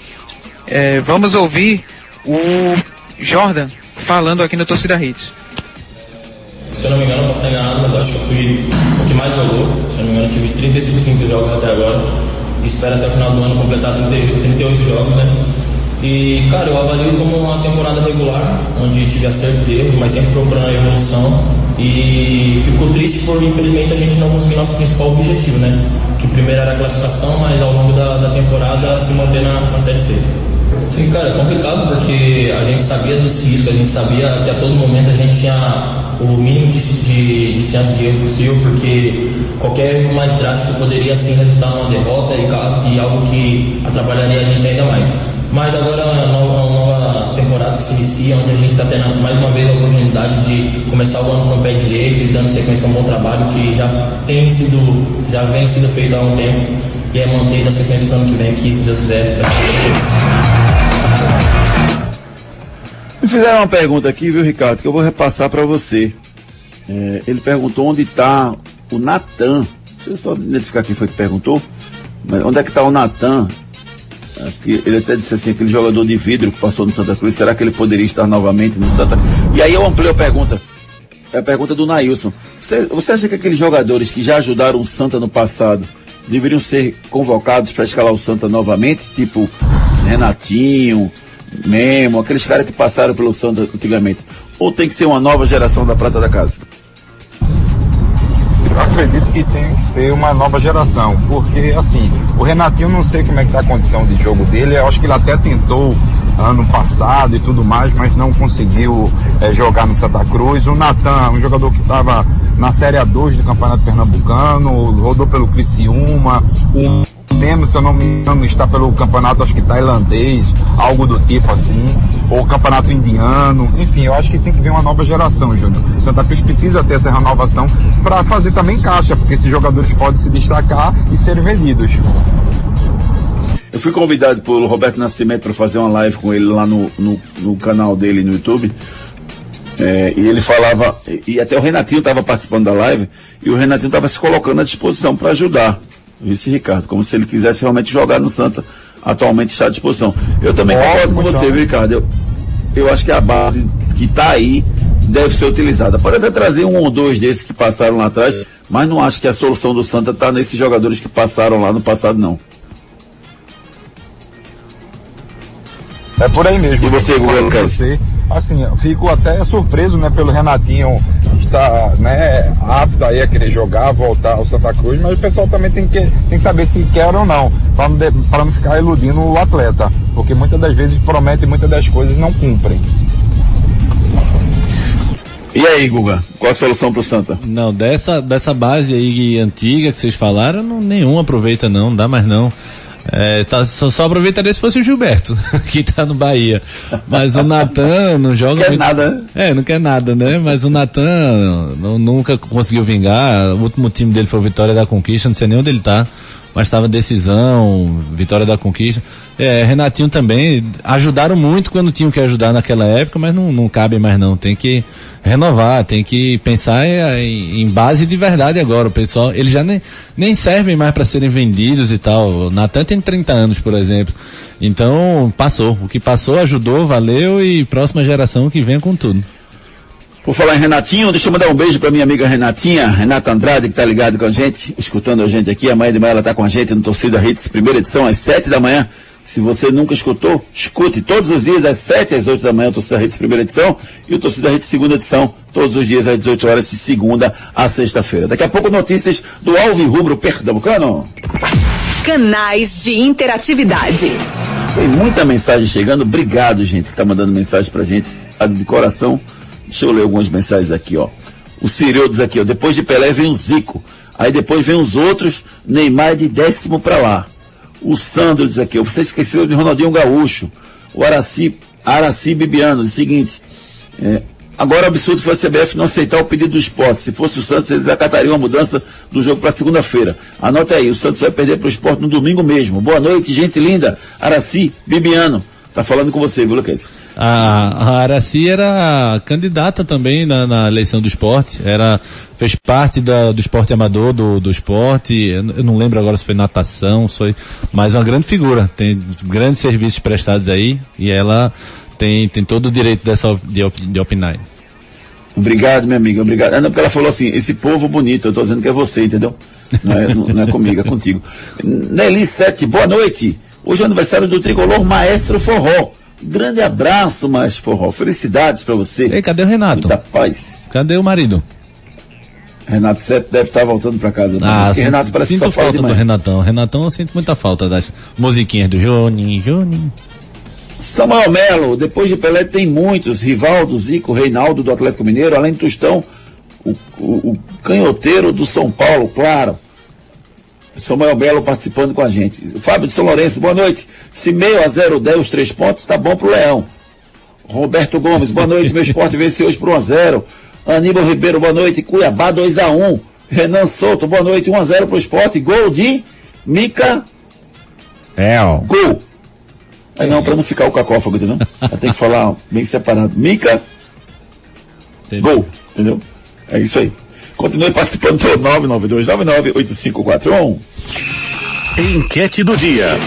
É, vamos ouvir o Jordan falando aqui no Torcida Hits. Se eu não me engano, posso estar enganado, mas acho que eu fui o que mais jogou. Se eu não me engano, tive 35 jogos até agora. Espero até o final do ano completar 30 jo- 38 jogos, né? E, cara, eu avalio como uma temporada regular, onde tive acertos e erros, mas sempre procurando a evolução. E fico triste por, infelizmente, a gente não conseguir nosso principal objetivo, né? Que primeiro era a classificação, mas ao longo da, da temporada se manter na, na Série C. Sim, cara, é complicado porque a gente sabia dos riscos, a gente sabia que a todo momento a gente tinha o mínimo de, de, de chance de erro possível, porque qualquer erro mais drástico poderia sim resultar numa derrota e, e algo que atrapalharia a gente ainda mais. Mas agora é uma nova, temporada que se inicia, onde a gente está tendo mais uma vez a oportunidade de começar o ano com o pé direito e dando sequência a um bom trabalho que já tem sido, já vem sendo feito há um tempo e é manter a sequência para o ano que vem, que se Deus quiser, Me fizeram uma pergunta aqui, viu, Ricardo, que eu vou repassar para você. É, ele perguntou onde está o Natan. Deixa eu só identificar quem foi que perguntou. Mas onde é que está o Natan? Aqui, ele até disse assim, aquele jogador de vidro que passou no Santa Cruz, será que ele poderia estar novamente no Santa E aí eu amplio a pergunta. É a pergunta do Nailson. Você, você acha que aqueles jogadores que já ajudaram o Santa no passado deveriam ser convocados para escalar o Santa novamente? Tipo Renatinho, Memo, aqueles caras que passaram pelo Santa antigamente. Ou tem que ser uma nova geração da Prata da Casa? Eu acredito que tem que ser uma nova geração, porque assim, o Renatinho não sei como é que tá a condição de jogo dele, eu acho que ele até tentou ano passado e tudo mais, mas não conseguiu eh, jogar no Santa Cruz. O Natan, um jogador que estava na Série A2 do Campeonato Pernambucano, rodou pelo Criciúma, o mesmo, se eu não me engano, está pelo campeonato, acho que tailandês, algo do tipo assim, ou campeonato indiano, enfim, eu acho que tem que vir uma nova geração, Júnior. Santa Cruz precisa ter essa renovação para fazer também caixa, porque esses jogadores podem se destacar e serem vendidos. Eu fui convidado pelo Roberto Nascimento para fazer uma live com ele lá no, no, no canal dele no YouTube. É, e ele falava, e até o Renatinho estava participando da live, e o Renatinho estava se colocando à disposição para ajudar o vice-Ricardo, como se ele quisesse realmente jogar no Santa, atualmente está à disposição. Eu também Ótimo, concordo com você, viu, Ricardo? Eu, eu acho que a base que está aí deve ser utilizada. Pode até trazer um ou dois desses que passaram lá atrás, mas não acho que a solução do Santa está nesses jogadores que passaram lá no passado, não. É por aí mesmo. E você, Guga você. Assim, eu fico até surpreso, né, pelo Renatinho estar, né, apto aí a querer jogar, voltar ao Santa Cruz, mas o pessoal também tem que, tem que saber se quer ou não, para não, de- não ficar iludindo o atleta, porque muitas das vezes prometem muitas das coisas e não cumprem. E aí, Guga, qual a solução pro Santa? Não, dessa, dessa base aí antiga que vocês falaram, não, nenhum aproveita não, não dá mais não. É, tá, só, só aproveitaria se fosse o Gilberto, que tá no Bahia. Mas o Natan não joga. Quer muito- nada, né? É, não quer nada, né? Mas o Natan não- nunca conseguiu vingar. O último time dele foi o Vitória da Conquista, não sei nem onde ele tá. Mas estava decisão, Vitória da Conquista. É, Renatinho também. Ajudaram muito quando tinham que ajudar naquela época, mas não, não cabe mais não. Tem que renovar, tem que pensar em, em base de verdade agora. O pessoal, eles já nem, nem servem mais para serem vendidos e tal. Natan tem 30 anos, por exemplo. Então, passou. O que passou ajudou, valeu e próxima geração que venha com tudo. Por falar em Renatinho, deixa eu mandar um beijo pra minha amiga Renatinha, Renata Andrade, que tá ligado com a gente, escutando a gente aqui. Amanhã de manhã ela tá com a gente no Torcida Hits, primeira edição, às sete da manhã. Se você nunca escutou, escute todos os dias, às sete às oito da manhã, o Torcida Hits, primeira edição, e o Torcida Hits, segunda edição, todos os dias às 18 horas, de segunda a sexta-feira. Daqui a pouco, notícias do Alvi Rubro Pernambucano. Canais de interatividade. Tem muita mensagem chegando. Obrigado, gente, que tá mandando mensagem pra gente. De coração. Deixa eu ler algumas mensagens aqui, ó. O Cireu diz aqui, ó. Depois de Pelé vem o Zico. Aí depois vem os outros. Neymar de décimo pra lá. O Sandro diz aqui, ó. Você esqueceu de Ronaldinho Gaúcho. O Araci, Araci Bibiano diz o seguinte. é, agora o absurdo foi a CBF não aceitar o pedido do esporte. Se fosse o Santos, eles acatariam a mudança do jogo para segunda-feira. Anota aí, o Santos vai perder para o esporte no domingo mesmo. Boa noite, gente linda. Araci Bibiano. Tá falando com você, viu, Lucas? A, a Araci era candidata também na, na eleição do esporte, era, fez parte da- do esporte amador, do, do esporte, eu, não lembro agora se foi natação, foi, mas uma grande figura, tem grandes serviços prestados aí, e ela tem, tem todo o direito dessa, de, op- de opinar. Obrigado, minha amiga, obrigado. Ah, não, porque ela falou assim, esse povo bonito, eu tô dizendo que é você, entendeu? Não é, não, não é comigo, é contigo. Nelly Sete, boa noite. Hoje é aniversário do tricolor Maestro Forró. Grande abraço, Maestro Forró. Felicidades pra você. Ei, cadê o Renato? Muita paz. Cadê o marido? Renato Sete deve estar voltando pra casa. também, Ah, sinto, Renato parece que sinto só falta do. Renatão. Renatão eu sinto muita falta das musiquinhas do Johnny, Johnny. Samuel Melo, depois de Pelé tem muitos, Rivaldo, Zico, Reinaldo do Atlético Mineiro, além do Tostão, o, o- o canhoteiro do São Paulo, claro. Samuel Melo participando com a gente. Fábio de São Lourenço, boa noite. Se meio a zero der os três pontos, tá bom pro Leão. Roberto Gomes, boa noite. Meu esporte vence hoje por 1 a 0 Aníbal Ribeiro, boa noite. Cuiabá 2 a 1 Renan Souto, boa noite. 1 a 0 pro esporte. Gol de Mica. É, ó. Gol. Aí não, pra não ficar o cacófago, entendeu? Tem que falar bem separado. Mica. Gol. Entendeu? É isso aí. Continue participando pelo 992998541. Enquete do dia.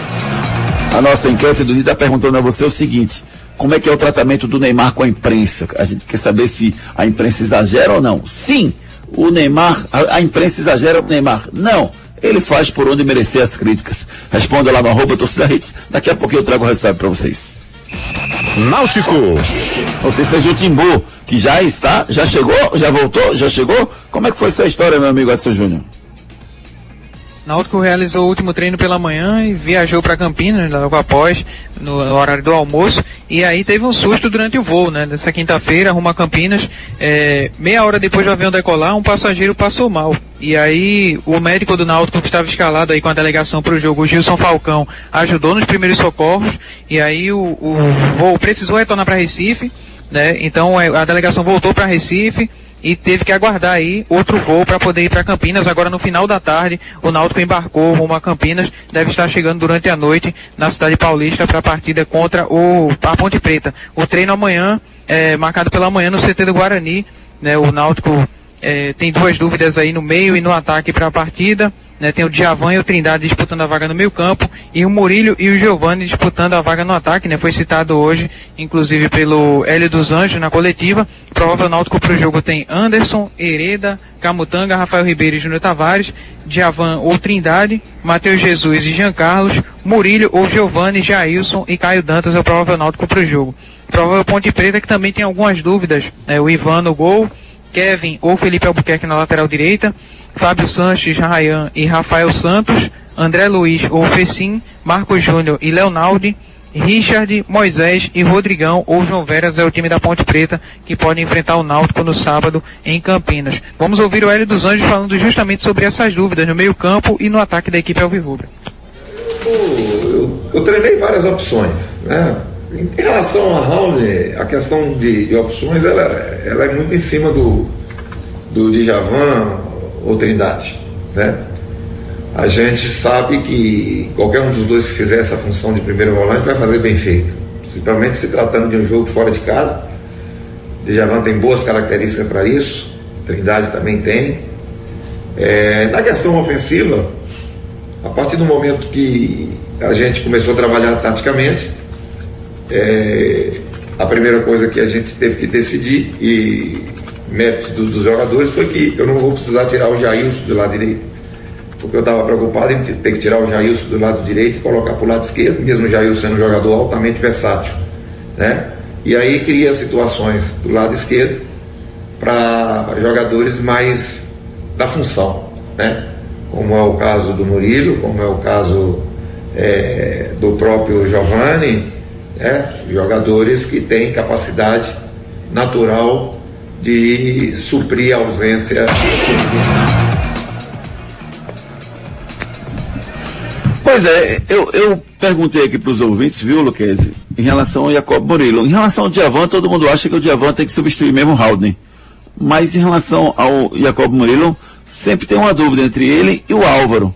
A nossa enquete do dia está perguntando a você o seguinte: como é que é o tratamento do Neymar com a imprensa? A gente quer saber se a imprensa exagera ou não. Sim, o Neymar, a, a imprensa exagera o Neymar. Não, ele faz por onde merecer as críticas. Responda lá no arroba torcida hits. Daqui a pouco eu trago o resultado para vocês. Náutico. Notícias do Timbu, que já está, já chegou, já voltou, já chegou. Como é que foi essa história, meu amigo Edson Júnior? Náutico realizou o último treino pela manhã e viajou para Campinas logo após, no horário do almoço, e aí teve um susto durante o voo, né? Nessa quinta-feira, rumo a Campinas, é, meia hora depois do avião decolar, um passageiro passou mal. E aí o médico do Náutico que estava escalado aí com a delegação para o jogo, o Gilson Falcão, ajudou nos primeiros socorros, e aí o, o voo precisou retornar para Recife, né? Então é, a delegação voltou para Recife e teve que aguardar aí outro voo para poder ir para Campinas. Agora no final da tarde, o Náutico embarcou rumo a Campinas, deve estar chegando durante a noite na cidade paulista para a partida contra o a Ponte Preta. O treino amanhã é marcado pela manhã no CT do Guarani, né? O Náutico é, tem duas dúvidas aí no meio e no ataque para a partida. Né, tem o Djavan e o Trindade disputando a vaga no meio campo e o Murilo e o Giovani disputando a vaga no ataque, né? Foi citado hoje, inclusive pelo Hélio dos Anjos na coletiva. Provável náutico para o jogo tem Anderson, Hereda, Camutanga, Rafael Ribeiro e Júnior Tavares, Djavan ou Trindade, Matheus Jesus e Jean Carlos, Murilo ou Giovani, Jailson e Caio Dantas é o provável náutico para o jogo. Provável Ponte Preta que também tem algumas dúvidas, né? O Ivan no gol, Kevin ou Felipe Albuquerque na lateral direita, Fábio Sanches, Rayan e Rafael Santos, André Luiz ou Fecim, Marcos Júnior e Leonaldi, Richard, Moisés e Rodrigão ou João Veras é o time da Ponte Preta que pode enfrentar o Náutico no sábado em Campinas. Vamos ouvir o Hélio dos Anjos falando justamente sobre essas dúvidas no meio campo e no ataque da equipe Alvirrubra. O eu, eu treinei várias opções, né? Em relação a Raul, a questão de, de, opções, ela, ela é muito em cima do, do Djavan ou Trindade, né? A gente sabe que qualquer um dos dois que fizer essa função de primeiro volante vai fazer bem feito, principalmente se tratando de um jogo fora de casa. Djavan tem boas características para isso, Trindade também tem. É, na questão ofensiva, a partir do momento que a gente começou a trabalhar taticamente, é, a primeira coisa que a gente teve que decidir, e mérito do, dos jogadores, foi que eu não vou precisar tirar o Jailson do lado direito. Porque eu estava preocupado em ter que tirar o Jailson do lado direito e colocar para o lado esquerdo, mesmo o Jailson sendo um jogador altamente versátil. Né? E aí cria situações do lado esquerdo para jogadores mais da função. Né? Como é o caso do Murilo, como é o caso é, do próprio Giovanni, né? jogadores que têm capacidade natural de suprir a ausência. Pois é, eu, eu perguntei aqui para os ouvintes, viu, Luquezzi, em relação ao Jacob Murilo. Em relação ao Diavan, todo mundo acha que o Diavan tem que substituir mesmo o Haldane. Mas em relação ao Jacob Murilo, sempre tem uma dúvida entre ele e o Álvaro.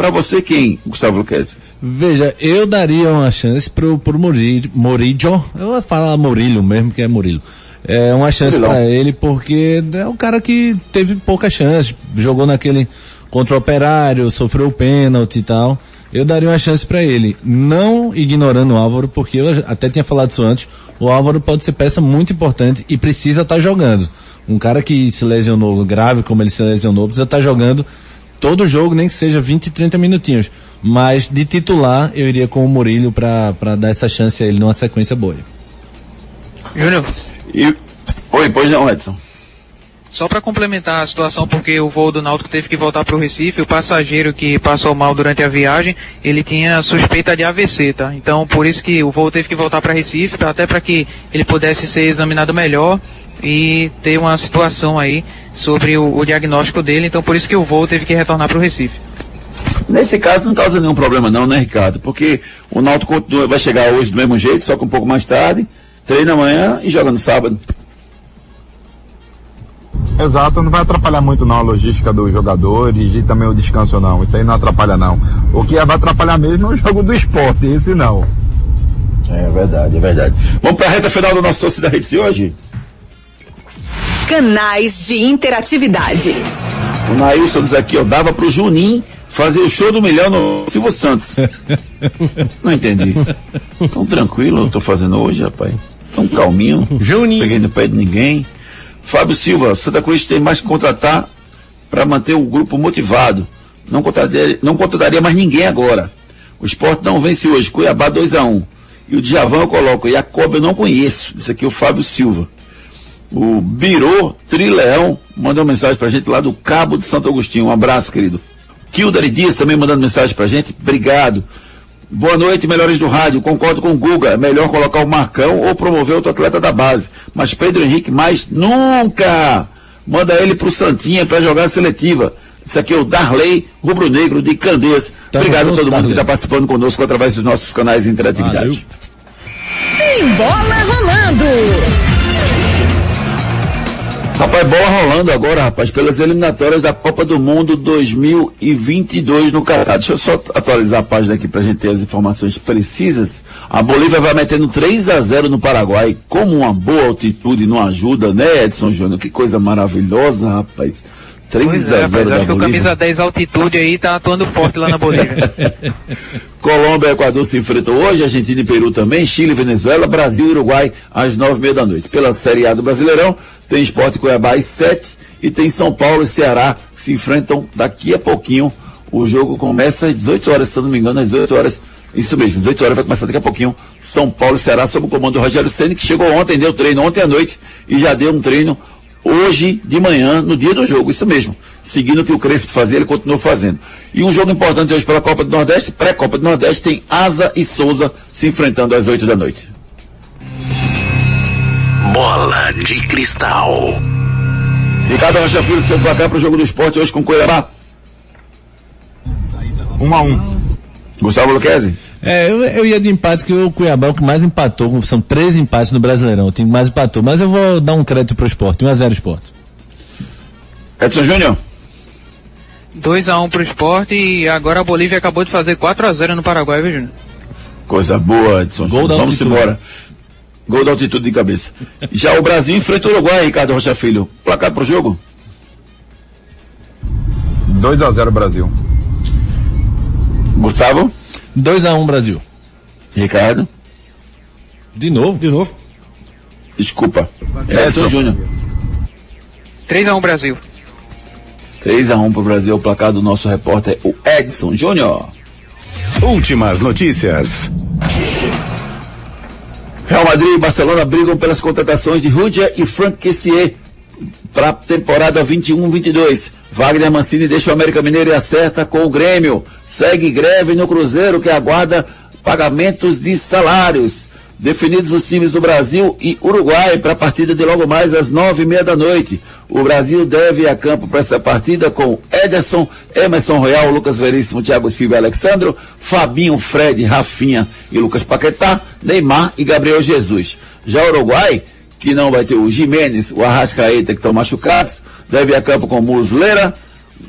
Para você quem, Gustavo Luquezzi? Veja, eu daria uma chance pro, pro Murillo, Murillo, eu vou falar Murillo mesmo, que é Murilo. É uma chance para ele porque é um cara que teve pouca chance, jogou naquele contra o Operário, sofreu o pênalti e tal. Eu daria uma chance para ele, não ignorando o Álvaro, porque eu até tinha falado isso antes, o Álvaro pode ser peça muito importante e precisa estar tá jogando. Um cara que se lesionou grave como ele se lesionou, precisa estar tá jogando todo jogo, nem que seja 20, 30 minutinhos. Mas de titular, eu iria com o Murilo para dar essa chance a ele numa sequência boa. Júnior. E... Oi, pois não, Edson. Só para complementar a situação, porque o voo do Náutico teve que voltar para o Recife, o passageiro que passou mal durante a viagem, ele tinha suspeita de AVC, tá? Então, por isso que o voo teve que voltar para Recife, até para que ele pudesse ser examinado melhor e ter uma situação aí sobre o, o diagnóstico dele. Então, por isso que o voo teve que retornar para o Recife. Nesse caso não causa nenhum problema não, né, Ricardo? Porque o Náutico vai chegar hoje do mesmo jeito, só que um pouco mais tarde, treina amanhã e joga no sábado. Exato, não vai atrapalhar muito não a logística dos jogadores e também o descanso não. Isso aí não atrapalha não. O que vai atrapalhar mesmo é o jogo do esporte, esse não. É verdade, é verdade. Vamos para a reta final do nosso Torcida Rede de hoje? Canais de interatividade. O Nailson diz aqui, ó, dava pro Juninho fazer o show do milhão no Silvio Santos. Não entendi. Tão tranquilo eu tô fazendo hoje, rapaz. Tão calminho. Juninho. Peguei no pé de ninguém. Fábio Silva, Santa Cruz tem mais que contratar para manter o grupo motivado. Não contrataria, não contrataria mais ninguém agora. O esporte não vence hoje, Cuiabá 2 a 1 um. E o Djavan eu coloco, e a Coba eu não conheço. Isso aqui é o Fábio Silva. O Birô Trileão mandou mensagem pra gente lá do Cabo de Santo Agostinho. Um abraço, querido. Kildare Dias também mandando mensagem pra gente. Obrigado. Boa noite, melhores do rádio. Concordo com o Guga. É melhor colocar o Marcão ou promover outro atleta da base. Mas Pedro Henrique, mais nunca! Manda ele pro Santinha para jogar a seletiva. Isso aqui é o Darley Rubro Negro de Candeias. Tá Obrigado a todo mundo Darley. que está participando conosco através dos nossos canais de interatividade. Tem bola rolando! Rapaz, bola rolando agora, rapaz, pelas eliminatórias da Copa do Mundo 2022 no Catar. Deixa eu só atualizar a página aqui pra gente ter as informações precisas. A Bolívia vai metendo 3 a 0 no Paraguai, como uma boa altitude não ajuda, né, Edson Júnior? Que coisa maravilhosa, rapaz. 3 pois a é, 0 mas da acho que o Bolívia. camisa 10 altitude aí tá atuando forte lá na Bolívia. Colômbia e Equador se enfrentam hoje, Argentina e Peru também, Chile, Venezuela, Brasil e Uruguai às nove e meia da noite. Pela Série A do Brasileirão, tem Esporte Cuiabá às sete e tem São Paulo e Ceará que se enfrentam daqui a pouquinho. O jogo começa às 18 horas, se eu não me engano, às 18 horas. Isso mesmo, 18 horas vai começar daqui a pouquinho. São Paulo e Ceará sob o comando do Rogério Ceni que chegou ontem, deu treino ontem à noite e já deu um treino hoje de manhã, no dia do jogo, isso mesmo. Seguindo o que o Crespo fazia, ele continuou fazendo. E um jogo importante hoje pela Copa do Nordeste, pré-Copa do Nordeste, tem Asa e Souza se enfrentando às 8 da noite. Bola de cristal. Ricardo Rocha Filho, seu placar para o jogo do esporte hoje com Cuiabá. 1 um a 1 um. Gustavo Luquezzi. É, eu, eu ia de empate que o Cuiabá é o que mais empatou, são três empates no Brasileirão, o time que mais empatou, mas eu vou dar um crédito pro esporte, 1x0 esporte. Edson Júnior? 2x1 pro esporte e agora a Bolívia acabou de fazer 4x0 no Paraguai, viu, Júnior? Coisa boa, Edson. Gol da Vamos altitude. embora. Gol da altitude de cabeça. Já o Brasil enfrenta o Uruguai, Ricardo Rocha Filho. Placar pro jogo? 2 a 0 Brasil. Gustavo? 2x1 Brasil. Ricardo? De novo? De novo. Desculpa. Edson Júnior. 3x1 Brasil. 3x1 pro Brasil, o placar do nosso repórter, o Edson Júnior. Últimas notícias. Real Madrid e Barcelona brigam pelas contratações de Rudia e Frank Kessier para a temporada 21-22. Wagner Mancini deixa o América Mineiro e acerta com o Grêmio. Segue greve no Cruzeiro que aguarda pagamentos de salários. Definidos os times do Brasil e Uruguai para a partida de logo mais às nove e meia da noite. O Brasil deve ir a campo para essa partida com Ederson, Emerson Royal, Lucas Veríssimo, Thiago Silva e Alexandro, Fabinho, Fred, Rafinha e Lucas Paquetá, Neymar e Gabriel Jesus. Já o Uruguai, que não vai ter o Jimenez, o Arrascaeta que estão machucados, deve ir a campo com Muslera,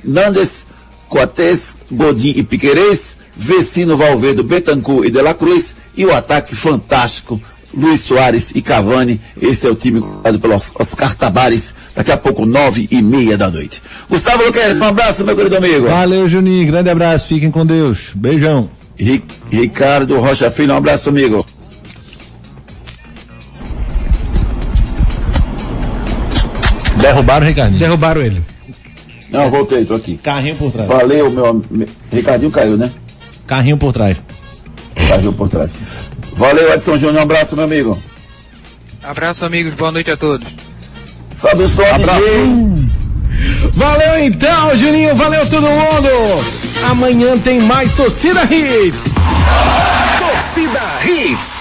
Nandes, Coates, Godin e Piquerez, Vecino Valverde, Betancourt e De La Cruz, e o ataque fantástico, Luiz Soares e Cavani. Esse é o time comandado pelo Oscar Tabares, daqui a pouco nove e meia da noite. Gustavo Luquez, um abraço, meu querido amigo. Valeu, Juninho, grande abraço, fiquem com Deus. Beijão. Ri- Ricardo Rocha Filho, um abraço, amigo. Derrubaram o Ricardinho. Derrubaram ele. Não, voltei, tô aqui. Carrinho por trás. Valeu, meu amigo. Ricardinho caiu, né? Carrinho por trás. Caiu por trás. Valeu, Edson Júnior, um abraço, meu amigo. Abraço, amigos. Boa noite a todos. Sobe o som, Valeu então, Juninho. Valeu todo mundo. Amanhã tem mais Torcida Hits. Torcida Hits.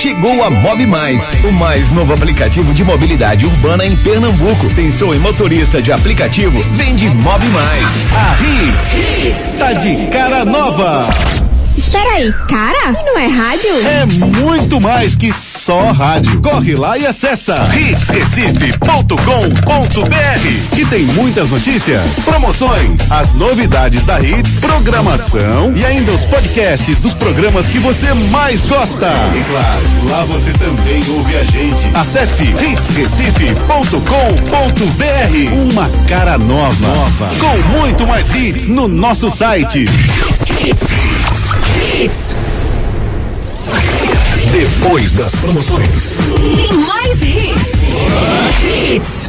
Chegou a Mob Mais, o mais novo aplicativo de mobilidade urbana em Pernambuco. Pensou em motorista de aplicativo? Vende Mob Mais. A Hits tá de cara nova. Espera aí, cara? Não é rádio? É muito mais que só rádio. Corre lá e acessa hitsrecife.com.br que tem muitas notícias, promoções, as novidades da Hits, programação e ainda os podcasts dos programas que você mais gosta. E claro, lá você também ouve a gente. Acesse hitsrecife.com.br Uma cara nova, nova, com muito mais hits no nosso site. Depois das promoções. Tem mais hits.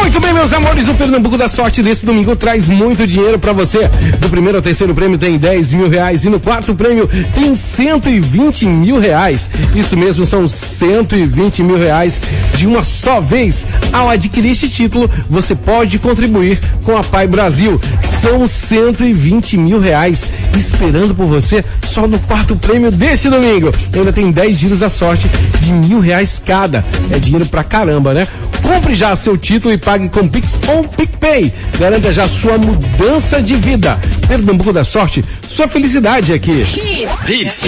Muito bem, meus amores, o Pernambuco da Sorte desse domingo traz muito dinheiro pra você. Do primeiro ao terceiro prêmio tem 10 mil reais e no quarto prêmio tem 120 mil reais. Isso mesmo, são 120 mil reais de uma só vez. Ao adquirir este título, você pode contribuir com a Pai Brasil. São 120 mil reais esperando por você só no quarto prêmio deste domingo. Ainda tem 10 giros da sorte de mil reais cada. É dinheiro pra caramba, né? Compre já seu título e pague com Pix ou PicPay. Garanta já sua mudança de vida. Pernambuco da Sorte, sua felicidade aqui. Hits.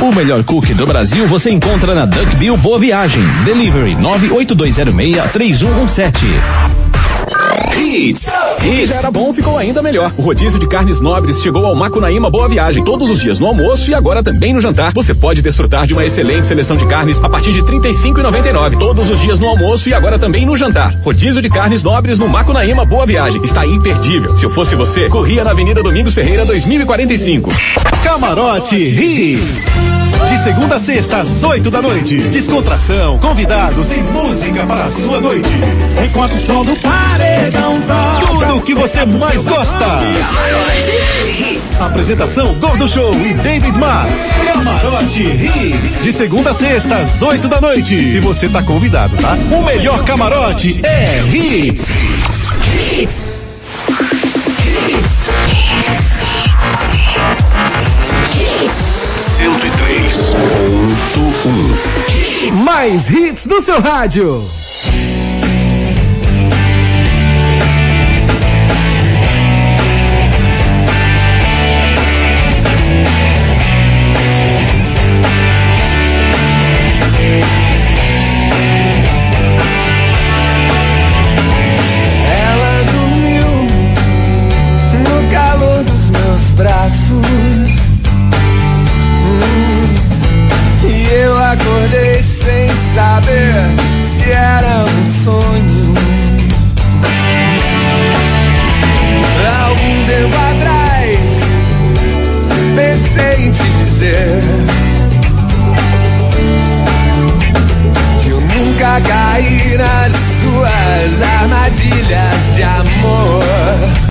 O melhor cookie do Brasil você encontra na Duck Bill Boa Viagem. Delivery 98206-3117. Hits. que já era bom, ficou ainda melhor. O rodízio de carnes nobres chegou ao Macunaíma Boa Viagem. Todos os dias no almoço e agora também no jantar. Você pode desfrutar de uma excelente seleção de carnes a partir de R$ 35,99. Todos os dias no almoço e agora também no jantar. Rodízio de carnes nobres no Macunaíma Boa Viagem. Está imperdível. Se eu fosse você, corria na Avenida Domingos Ferreira 2045. Camarote Hits. De segunda a sexta, às 8 da noite. Descontração, convidados e música para a sua noite. Enquanto o som do paredão toca. Tudo o que você mais gosta. Apresentação Gordo Show e David Marks. Camarote Hits. De segunda a sexta, às 8 da noite. E você tá convidado, tá? O melhor camarote é Hits. Mais hits no seu rádio.